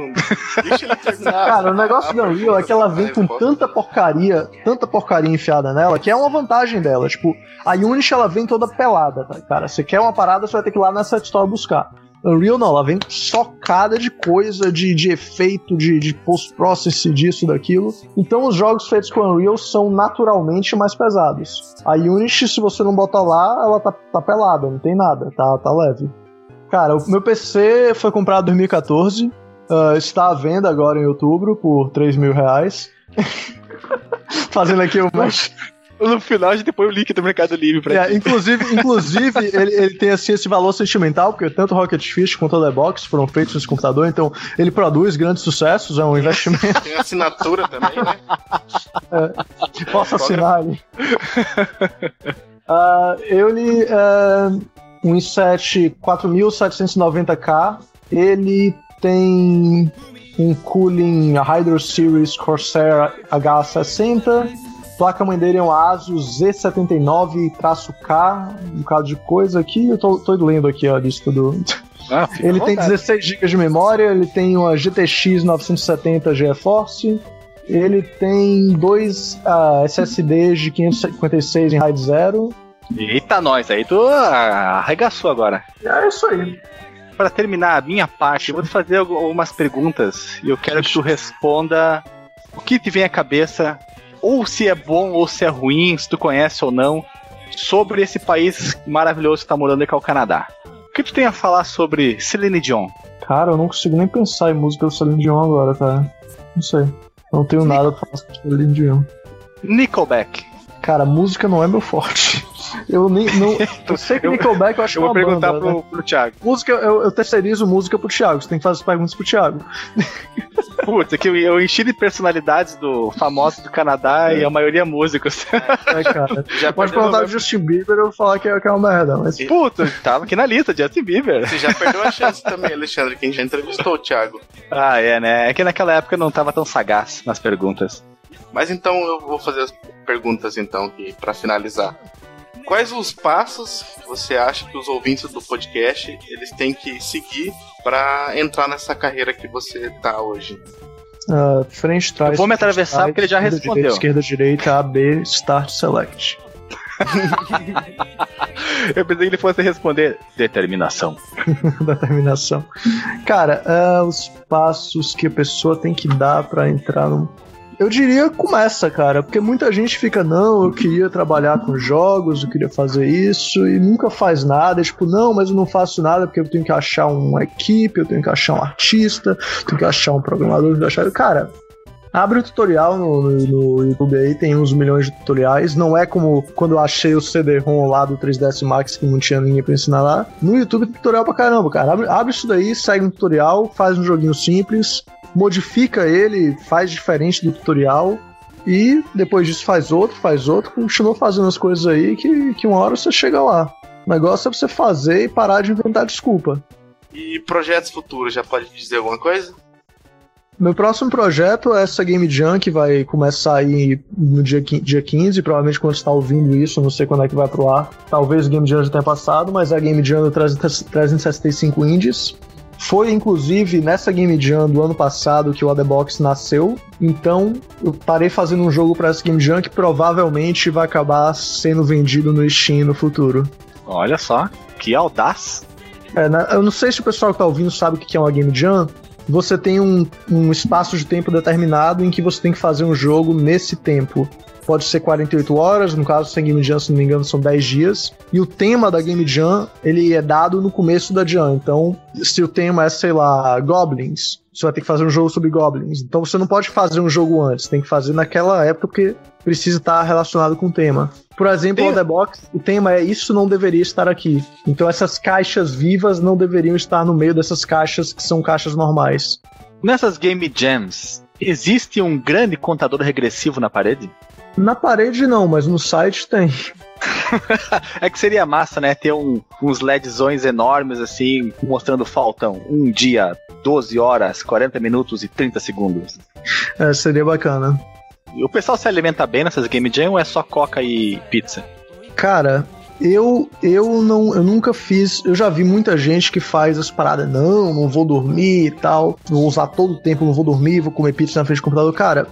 Deixa ele terminar. [LAUGHS] Cara, o negócio da Unreal é que ela vem com tanta porcaria, tanta porcaria enfiada nela, que é uma vantagem dela. Tipo, a Unity ela vem toda pelada, tá? Cara, você quer uma parada, você vai ter que ir lá nessa história buscar. Unreal não, ela vem socada de coisa, de, de efeito, de, de post-process, disso, daquilo. Então os jogos feitos com Unreal são naturalmente mais pesados. A Unity, se você não botar lá, ela tá, tá pelada, não tem nada, tá, tá leve. Cara, o meu PC foi comprado em 2014, uh, está à venda agora em outubro por 3 mil reais. [LAUGHS] Fazendo aqui o mais no final a gente põe o link do Mercado Livre pra é, Inclusive, inclusive [LAUGHS] ele, ele, tem assim, esse valor sentimental, porque tanto Rocket Fish quanto o The Box foram feitos nesse computador, então ele produz grandes sucessos, é um investimento. Tem [LAUGHS] assinatura também, né? É, posso assinar ali. Uh, ele é um i7 4790K, ele tem um cooling Hydro Series Corsair H60 Placa mãe dele é um Asus Z79-K, um bocado de coisa aqui. Eu tô, tô lendo aqui a lista do. Ah, [LAUGHS] ele tem 16 GB de memória, ele tem uma GTX 970 GeForce, ele tem dois uh, ah, SSDs de 556 em RAID 0. Eita, nós, aí tu arregaçou agora. É isso aí. Para terminar a minha parte, eu vou te fazer algumas perguntas e eu quero que tu responda o que te vem à cabeça ou se é bom ou se é ruim, se tu conhece ou não, sobre esse país maravilhoso que tá morando que é o Canadá. O que tu tem a falar sobre Celine Dion? Cara, eu não consigo nem pensar em música do Celine Dion agora, cara. Não sei. Não tenho nada pra falar sobre Celine Dion. Nickelback. Cara, música não é meu forte. [LAUGHS] Eu nem. Não, [LAUGHS] eu sei que Nickelback eu acho eu vou perguntar banda, pro, né? pro Thiago. Música, eu, eu terceirizo música pro Thiago. Você tem que fazer as perguntas pro Thiago. [LAUGHS] Putz, é que eu, eu enchi de personalidades do famoso do Canadá é. e a maioria músicos. É, cara. [LAUGHS] Já pode perguntar do Justin Bieber eu vou falar que é, que é uma merda, mas. Puta, tava aqui na lista, Justin Bieber. Você já perdeu a chance também, Alexandre, quem já entrevistou o Thiago. Ah, é, né? É que naquela época eu não tava tão sagaz nas perguntas. Mas então eu vou fazer as perguntas então aqui para finalizar. Quais os passos que você acha que os ouvintes do podcast eles têm que seguir para entrar nessa carreira que você tá hoje? Uh, frente, trás. Eu vou me atravessar trás, porque ele já respondeu. Direita, esquerda, direita, A, B, Start, Select. [LAUGHS] Eu pensei que ele fosse responder determinação. [LAUGHS] determinação. Cara, uh, os passos que a pessoa tem que dar para entrar num eu diria começa, cara, porque muita gente fica, não, eu queria trabalhar com jogos, eu queria fazer isso, e nunca faz nada, tipo, não, mas eu não faço nada porque eu tenho que achar uma equipe, eu tenho que achar um artista, tenho que achar um programador, tenho que achar. Cara, Abre o tutorial no, no, no, YouTube aí, tem uns milhões de tutoriais. Não é como quando eu achei o CD-ROM lá do 3ds Max que não tinha ninguém pra ensinar lá. No YouTube, tutorial pra caramba, cara. Abre, abre isso daí, segue um tutorial, faz um joguinho simples, modifica ele, faz diferente do tutorial. E depois disso faz outro, faz outro, continua fazendo as coisas aí que, que uma hora você chega lá. O negócio é você fazer e parar de inventar desculpa. E projetos futuros, já pode dizer alguma coisa? Meu próximo projeto é essa Game Jam que vai começar aí no dia, dia 15, provavelmente quando você está ouvindo isso, não sei quando é que vai pro ar. Talvez o Game Jam já tenha passado, mas é a Game Jam do 365 Indies. Foi inclusive nessa Game Jam do ano passado que o Adebox nasceu, então eu parei fazendo um jogo para essa Game Jam que provavelmente vai acabar sendo vendido no Steam no futuro. Olha só, que audaz! É, eu não sei se o pessoal que tá ouvindo sabe o que é uma Game Jam, você tem um, um espaço de tempo determinado em que você tem que fazer um jogo nesse tempo. Pode ser 48 horas, no caso sem Game Jam, se não me engano, são 10 dias. E o tema da Game Jam, ele é dado no começo da Jam. Então, se o tema é, sei lá, Goblins, você vai ter que fazer um jogo sobre Goblins. Então você não pode fazer um jogo antes, tem que fazer naquela época porque precisa estar relacionado com o tema. Por exemplo, Tem... o The Box, o tema é isso não deveria estar aqui. Então essas caixas vivas não deveriam estar no meio dessas caixas que são caixas normais. Nessas Game Jams, existe um grande contador regressivo na parede? Na parede não, mas no site tem. [LAUGHS] é que seria massa, né? Ter um, uns LEDzões enormes assim, mostrando faltam um dia, 12 horas, 40 minutos e 30 segundos. É, seria bacana. O pessoal se alimenta bem nessas Game Jam ou é só coca e pizza? Cara, eu eu não eu nunca fiz, eu já vi muita gente que faz as paradas, não, não vou dormir e tal, vou usar todo o tempo, não vou dormir, vou comer pizza na frente do computador. Cara,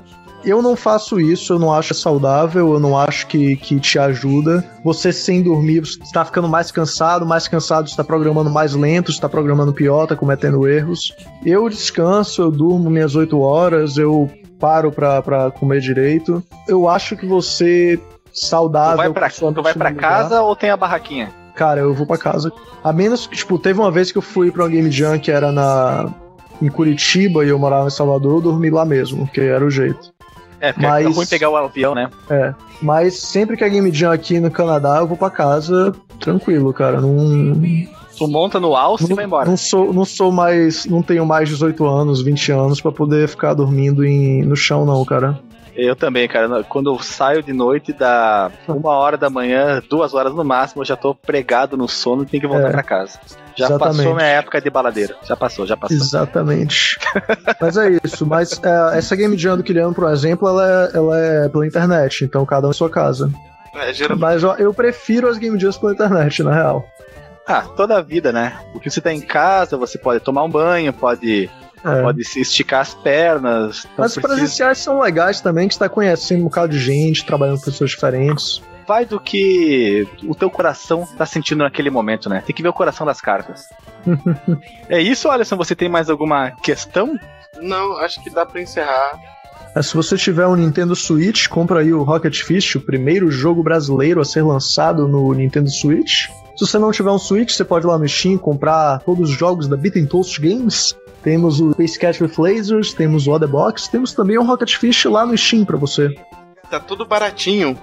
eu não faço isso, eu não acho saudável, eu não acho que, que te ajuda. Você sem dormir, você está ficando mais cansado, mais cansado, está programando mais lento, está programando pior, está cometendo erros. Eu descanso, eu durmo minhas 8 horas, eu paro pra, pra comer direito. Eu acho que você saudável. Tu vai pra, tu vai pra casa ou tem a barraquinha? Cara, eu vou pra casa. A menos que, tipo, teve uma vez que eu fui pra uma Game Jam que era na, em Curitiba e eu morava em Salvador, eu dormi lá mesmo, que era o jeito. É, porque é mas, é ruim pegar o avião, né? É. Mas sempre que a Game Jam aqui no Canadá, eu vou pra casa tranquilo, cara. Não. Tu monta no alce e vai embora. Não sou, não sou mais. Não tenho mais 18 anos, 20 anos para poder ficar dormindo em, no chão, não, cara. Eu também, cara. Quando eu saio de noite, dá uma hora da manhã, duas horas no máximo, eu já tô pregado no sono e tenho que voltar é, para casa. Já exatamente. passou minha época de baladeira. Já passou, já passou. Exatamente. [LAUGHS] mas é isso. Mas é, essa Game Jam do Kiliano, por exemplo, ela é, ela é pela internet, então cada um em sua casa. É, geralmente... Mas ó, eu prefiro as Game Jams pela internet, na real. Ah, toda a vida, né? Porque você tá em casa, você pode tomar um banho, pode é. Pode se esticar as pernas. Mas os precisa... presenciais são legais também, que você tá conhecendo um bocado de gente, trabalhando com pessoas diferentes. Vai do que o teu coração tá sentindo naquele momento, né? Tem que ver o coração das cartas. [LAUGHS] é isso, Alisson? Você tem mais alguma questão? Não, acho que dá para encerrar. É, se você tiver um Nintendo Switch, compra aí o Rocket Fist, o primeiro jogo brasileiro a ser lançado no Nintendo Switch. Se você não tiver um Switch, você pode ir lá no Steam comprar todos os jogos da Beat Toast Games. Temos o Space Cat with Lasers, temos o The Box, temos também o Rocket Fish lá no Steam pra você. Tá tudo baratinho.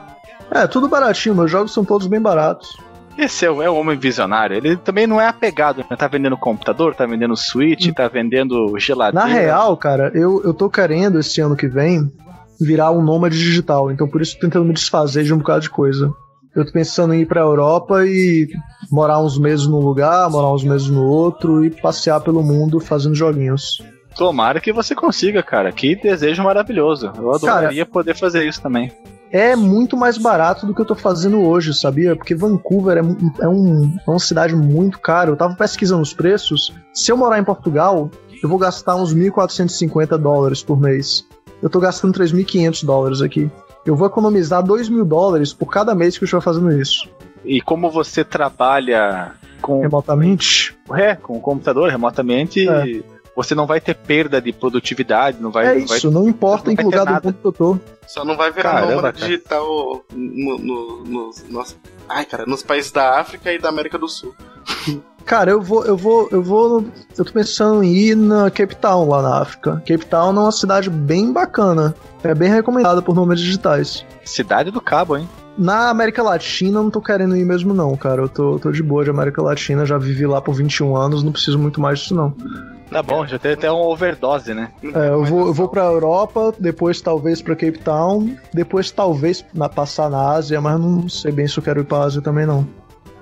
É, tudo baratinho, meus jogos são todos bem baratos. Esse é o, é o homem visionário. Ele também não é apegado. Né? Tá vendendo computador, tá vendendo Switch, hum. tá vendendo geladeira. Na real, cara, eu, eu tô querendo esse ano que vem virar um nômade digital. Então por isso tô tentando me desfazer de um bocado de coisa. Eu tô pensando em ir pra Europa e morar uns meses num lugar, morar uns meses no outro e passear pelo mundo fazendo joguinhos. Tomara que você consiga, cara. Que desejo maravilhoso. Eu adoraria cara, poder fazer isso também. É muito mais barato do que eu tô fazendo hoje, sabia? Porque Vancouver é, é, um, é uma cidade muito cara. Eu tava pesquisando os preços. Se eu morar em Portugal, eu vou gastar uns 1.450 dólares por mês. Eu tô gastando 3.500 dólares aqui eu vou economizar 2 mil dólares por cada mês que eu estiver fazendo isso. E como você trabalha com. Remotamente? É, com o computador remotamente. É. Você não vai ter perda de produtividade, não vai. É isso, não, vai, importa não em que lugar do mundo que eu tô. Só não vai virar Caramba, nômade digital no, no, no, nos, ai, cara, nos países da África e da América do Sul. [LAUGHS] Cara, eu vou, eu vou, eu vou. Eu tô pensando em ir na Cape Town lá na África. Cape Town é uma cidade bem bacana. É bem recomendada por números digitais. Cidade do Cabo, hein? Na América Latina eu não tô querendo ir mesmo não, cara. Eu tô, tô de boa de América Latina, já vivi lá por 21 anos, não preciso muito mais disso não. Tá bom, já tem até uma overdose, né? É, eu vou, eu vou pra Europa, depois talvez pra Cape Town, depois talvez na, passar na Ásia, mas não sei bem se eu quero ir pra Ásia também não.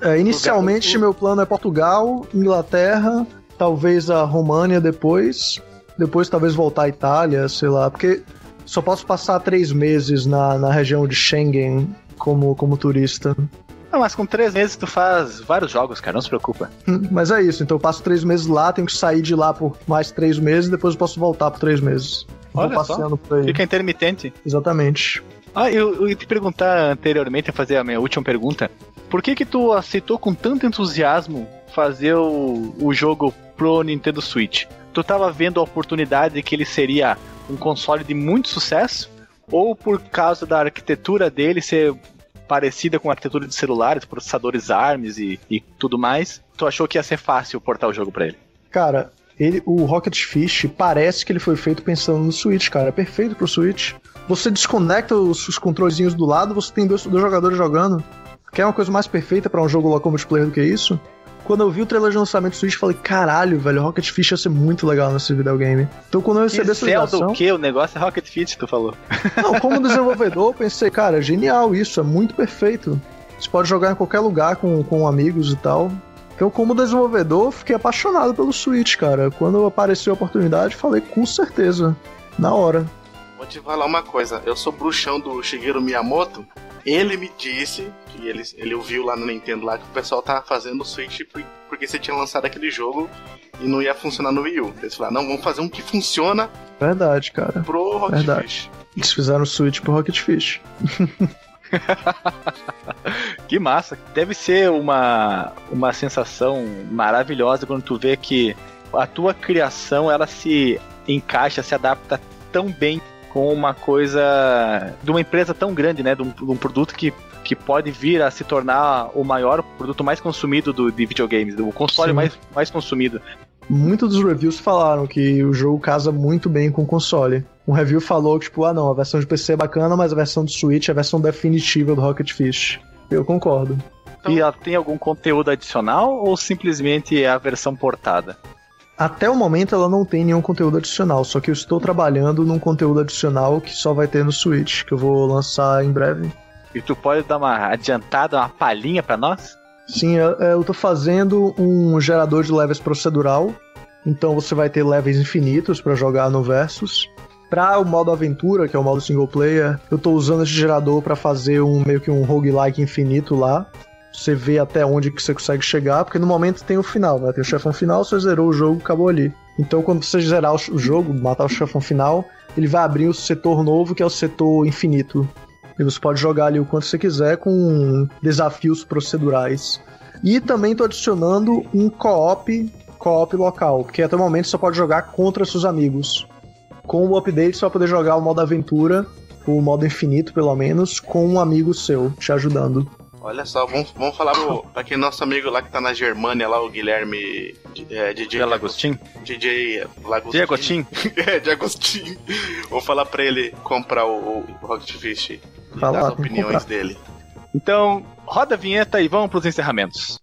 É, inicialmente, meu plano é Portugal, Inglaterra, talvez a România depois. depois talvez voltar à Itália, sei lá, porque só posso passar três meses na, na região de Schengen como, como turista. Não, mas com três meses tu faz vários jogos, cara, não se preocupa. Hum, mas é isso, então eu passo três meses lá, tenho que sair de lá por mais três meses depois eu posso voltar por três meses. Olha Vou só. por aí. Fica intermitente. Exatamente. Ah, eu, eu ia te perguntar anteriormente, fazer a minha última pergunta. Por que que tu aceitou com tanto entusiasmo fazer o, o jogo pro Nintendo Switch? Tu tava vendo a oportunidade que ele seria um console de muito sucesso? Ou por causa da arquitetura dele ser parecida com a arquitetura de celulares, processadores ARMS e, e tudo mais, tu achou que ia ser fácil portar o jogo para ele? Cara, ele, o Rocket Fish parece que ele foi feito pensando no Switch, cara. É perfeito pro Switch. Você desconecta os, os controlezinhos do lado, você tem dois, dois jogadores jogando. Quer uma coisa mais perfeita para um jogo local multiplayer do que isso? Quando eu vi o trailer de lançamento do Switch, falei, caralho, velho, Rocket Fish ia ser muito legal nesse videogame. Então quando eu recebi essa ligação... do que? O negócio é Rocket Fish, tu falou. [LAUGHS] Não, como desenvolvedor, pensei, cara, genial isso, é muito perfeito. Você pode jogar em qualquer lugar com, com amigos e tal. Então, como desenvolvedor, fiquei apaixonado pelo Switch, cara. Quando apareceu a oportunidade, falei com certeza, na hora. Vou te falar uma coisa, eu sou bruxão do Shigeru Miyamoto. Ele me disse que ele, ele ouviu lá no Nintendo lá que o pessoal tava fazendo o Switch porque você tinha lançado aquele jogo e não ia funcionar no Wii U. Eles falaram, não, vamos fazer um que funciona. Verdade, cara. Pro Rocket Verdade. Fish. Eles fizeram o Switch pro Rocket Fish. [LAUGHS] que massa. Deve ser uma, uma sensação maravilhosa quando tu vê que a tua criação ela se encaixa, se adapta tão bem com uma coisa de uma empresa tão grande, né? De um, de um produto que, que pode vir a se tornar o maior produto mais consumido do, de videogames, o console mais, mais consumido. Muitos dos reviews falaram que o jogo casa muito bem com o console. Um review falou que, tipo, ah não, a versão de PC é bacana, mas a versão do Switch é a versão definitiva do Rocket Fish. Eu concordo. Então... E ela tem algum conteúdo adicional ou simplesmente é a versão portada? Até o momento ela não tem nenhum conteúdo adicional, só que eu estou trabalhando num conteúdo adicional que só vai ter no Switch, que eu vou lançar em breve. E tu pode dar uma adiantada, uma palhinha para nós? Sim, eu, eu tô fazendo um gerador de levels procedural. Então você vai ter levels infinitos para jogar no Versus. Para o modo aventura, que é o modo single player, eu tô usando esse gerador para fazer um meio que um roguelike infinito lá. Você vê até onde que você consegue chegar, porque no momento tem o final, né? Tem o chefão final, você zerou o jogo, acabou ali. Então quando você zerar o jogo, matar o chefão final, ele vai abrir o setor novo, que é o setor infinito. E você pode jogar ali o quanto você quiser com desafios procedurais. E também tô adicionando um co-op, co-op local, porque até o momento você pode jogar contra seus amigos. Com o update você vai poder jogar o modo aventura, o modo infinito pelo menos, com um amigo seu te ajudando. Olha só, vamos, vamos falar pro, pra aquele nosso amigo lá que tá na Germânia, lá, o Guilherme é, DJ Lagostin. DJ Lagostin. DJ Agostinho. é, de Agostinho. Vamos [LAUGHS] falar pra ele comprar o, o Rocket Fish e dar as opiniões dele. Então, roda a vinheta e vamos pros encerramentos.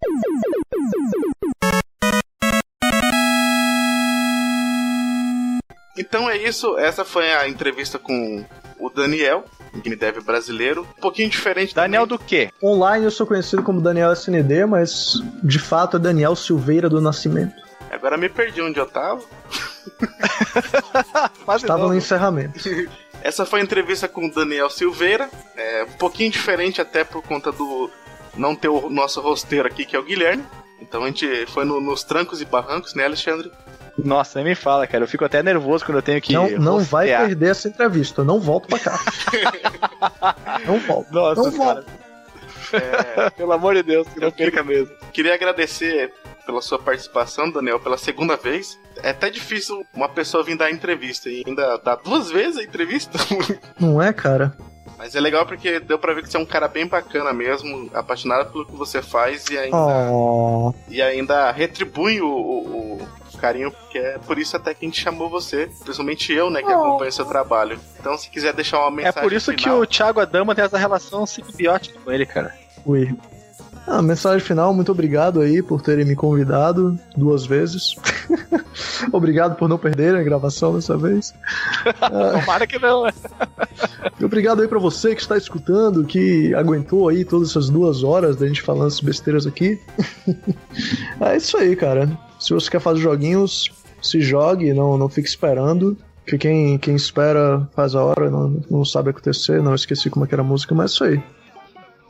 Então é isso, essa foi a entrevista com o Daniel, game dev brasileiro. Um pouquinho diferente. Daniel também. do quê? Online eu sou conhecido como Daniel SND, mas de fato é Daniel Silveira do Nascimento. Agora me perdi onde eu tava. [LAUGHS] Estava no encerramento. [LAUGHS] Essa foi a entrevista com o Daniel Silveira. É um pouquinho diferente até por conta do não ter o nosso rosteiro aqui, que é o Guilherme. Então a gente foi no, nos trancos e barrancos, né, Alexandre? Nossa, nem me fala, cara. Eu fico até nervoso quando eu tenho que. Não, não vai perder essa entrevista. Eu não volto pra cá. [LAUGHS] não volto. Nossa, não volto. É... Pelo amor de Deus, que não perca mesmo. Queria agradecer pela sua participação, Daniel, pela segunda vez. É até difícil uma pessoa vir dar entrevista e ainda dar duas vezes a entrevista. Não é, cara? Mas é legal porque deu pra ver que você é um cara bem bacana mesmo, apaixonado pelo que você faz e ainda. Oh. E ainda retribui o, o, carinho, porque é por isso até que a gente chamou você, principalmente eu, né, que oh. acompanha o seu trabalho. Então, se quiser deixar uma mensagem. É por isso final... que o Thiago Adama tem essa relação simbiótica com ele, cara. Ui. Ah, mensagem final, muito obrigado aí por terem me convidado duas vezes. [LAUGHS] obrigado por não perderem a gravação dessa vez. [LAUGHS] Tomara que não, né? obrigado aí para você que está escutando, que aguentou aí todas essas duas horas da gente falando essas besteiras aqui. [LAUGHS] é isso aí, cara. Se você quer fazer joguinhos, se jogue, não, não fique esperando. Que quem, quem espera faz a hora, não, não sabe acontecer, não esqueci como é que era a música, mas é isso aí.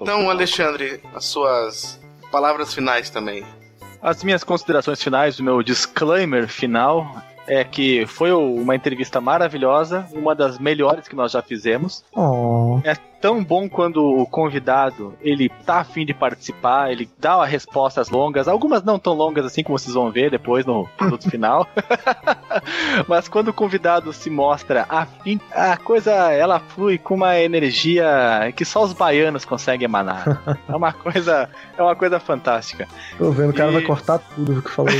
Então, Alexandre, as suas palavras finais também. As minhas considerações finais, o meu disclaimer final é que foi uma entrevista maravilhosa, uma das melhores que nós já fizemos. Oh. É tão bom quando o convidado ele tá afim de participar, ele dá respostas longas, algumas não tão longas assim como vocês vão ver depois no produto [LAUGHS] final. [LAUGHS] Mas quando o convidado se mostra afim, a coisa ela flui com uma energia que só os baianos conseguem emanar. [LAUGHS] É uma coisa, é uma coisa fantástica. Tô vendo, o cara e... vai cortar tudo que falou.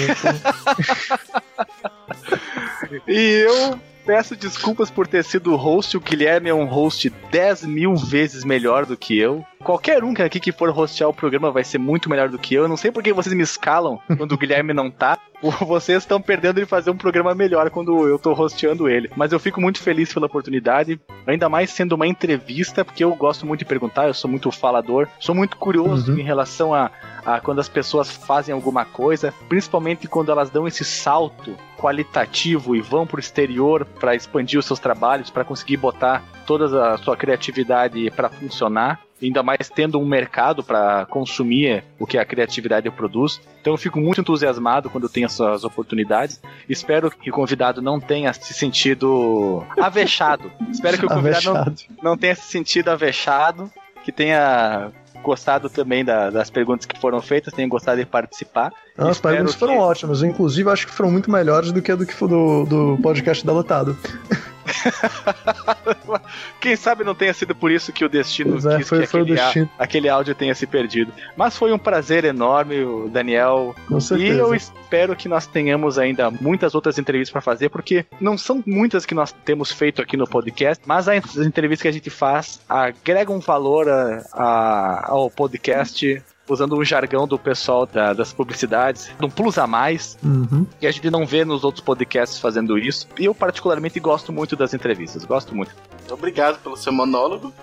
e eu peço desculpas por ter sido o host. O Guilherme é um host 10 mil vezes melhor do que eu. Qualquer um aqui que for hostear o programa vai ser muito melhor do que eu. Eu não sei por que vocês me escalam [LAUGHS] quando o Guilherme não tá. Vocês estão perdendo de fazer um programa melhor quando eu tô hosteando ele. Mas eu fico muito feliz pela oportunidade, ainda mais sendo uma entrevista, porque eu gosto muito de perguntar, eu sou muito falador, sou muito curioso uhum. em relação a, a quando as pessoas fazem alguma coisa, principalmente quando elas dão esse salto qualitativo e vão pro exterior para expandir os seus trabalhos, para conseguir botar toda a sua criatividade para funcionar ainda mais tendo um mercado para consumir o que a criatividade produz. Então eu fico muito entusiasmado quando eu tenho essas oportunidades. Espero que o convidado não tenha se sentido avexado. Espero que o convidado não, não tenha se sentido avexado, que tenha gostado também da, das perguntas que foram feitas, tenha gostado de participar. As perguntas que... foram ótimas, inclusive acho que foram muito melhores do que a do, do, do podcast da Lotado. [LAUGHS] [LAUGHS] Quem sabe não tenha sido por isso que o destino é, quis foi, que foi aquele, destino. aquele áudio tenha se perdido. Mas foi um prazer enorme, Daniel. Com certeza. E eu espero que nós tenhamos ainda muitas outras entrevistas para fazer, porque não são muitas que nós temos feito aqui no podcast, mas as entrevistas que a gente faz agregam valor a, a, ao podcast usando o jargão do pessoal da, das publicidades, um plus a mais, uhum. que a gente não vê nos outros podcasts fazendo isso. E eu, particularmente, gosto muito das entrevistas, gosto muito. Obrigado pelo seu monólogo. [LAUGHS]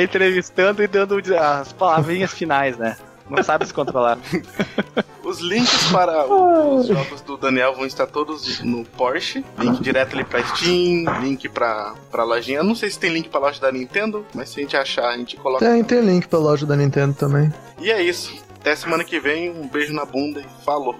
Entrevistando e dando as palavrinhas finais, né? Não sabe se controlar. [LAUGHS] Os links para os jogos do Daniel vão estar todos no Porsche. Link direto ali pra Steam, link pra, pra lojinha. Eu não sei se tem link pra loja da Nintendo, mas se a gente achar, a gente coloca. Tem, tem link pra loja da Nintendo também. E é isso. Até semana que vem, um beijo na bunda e falou.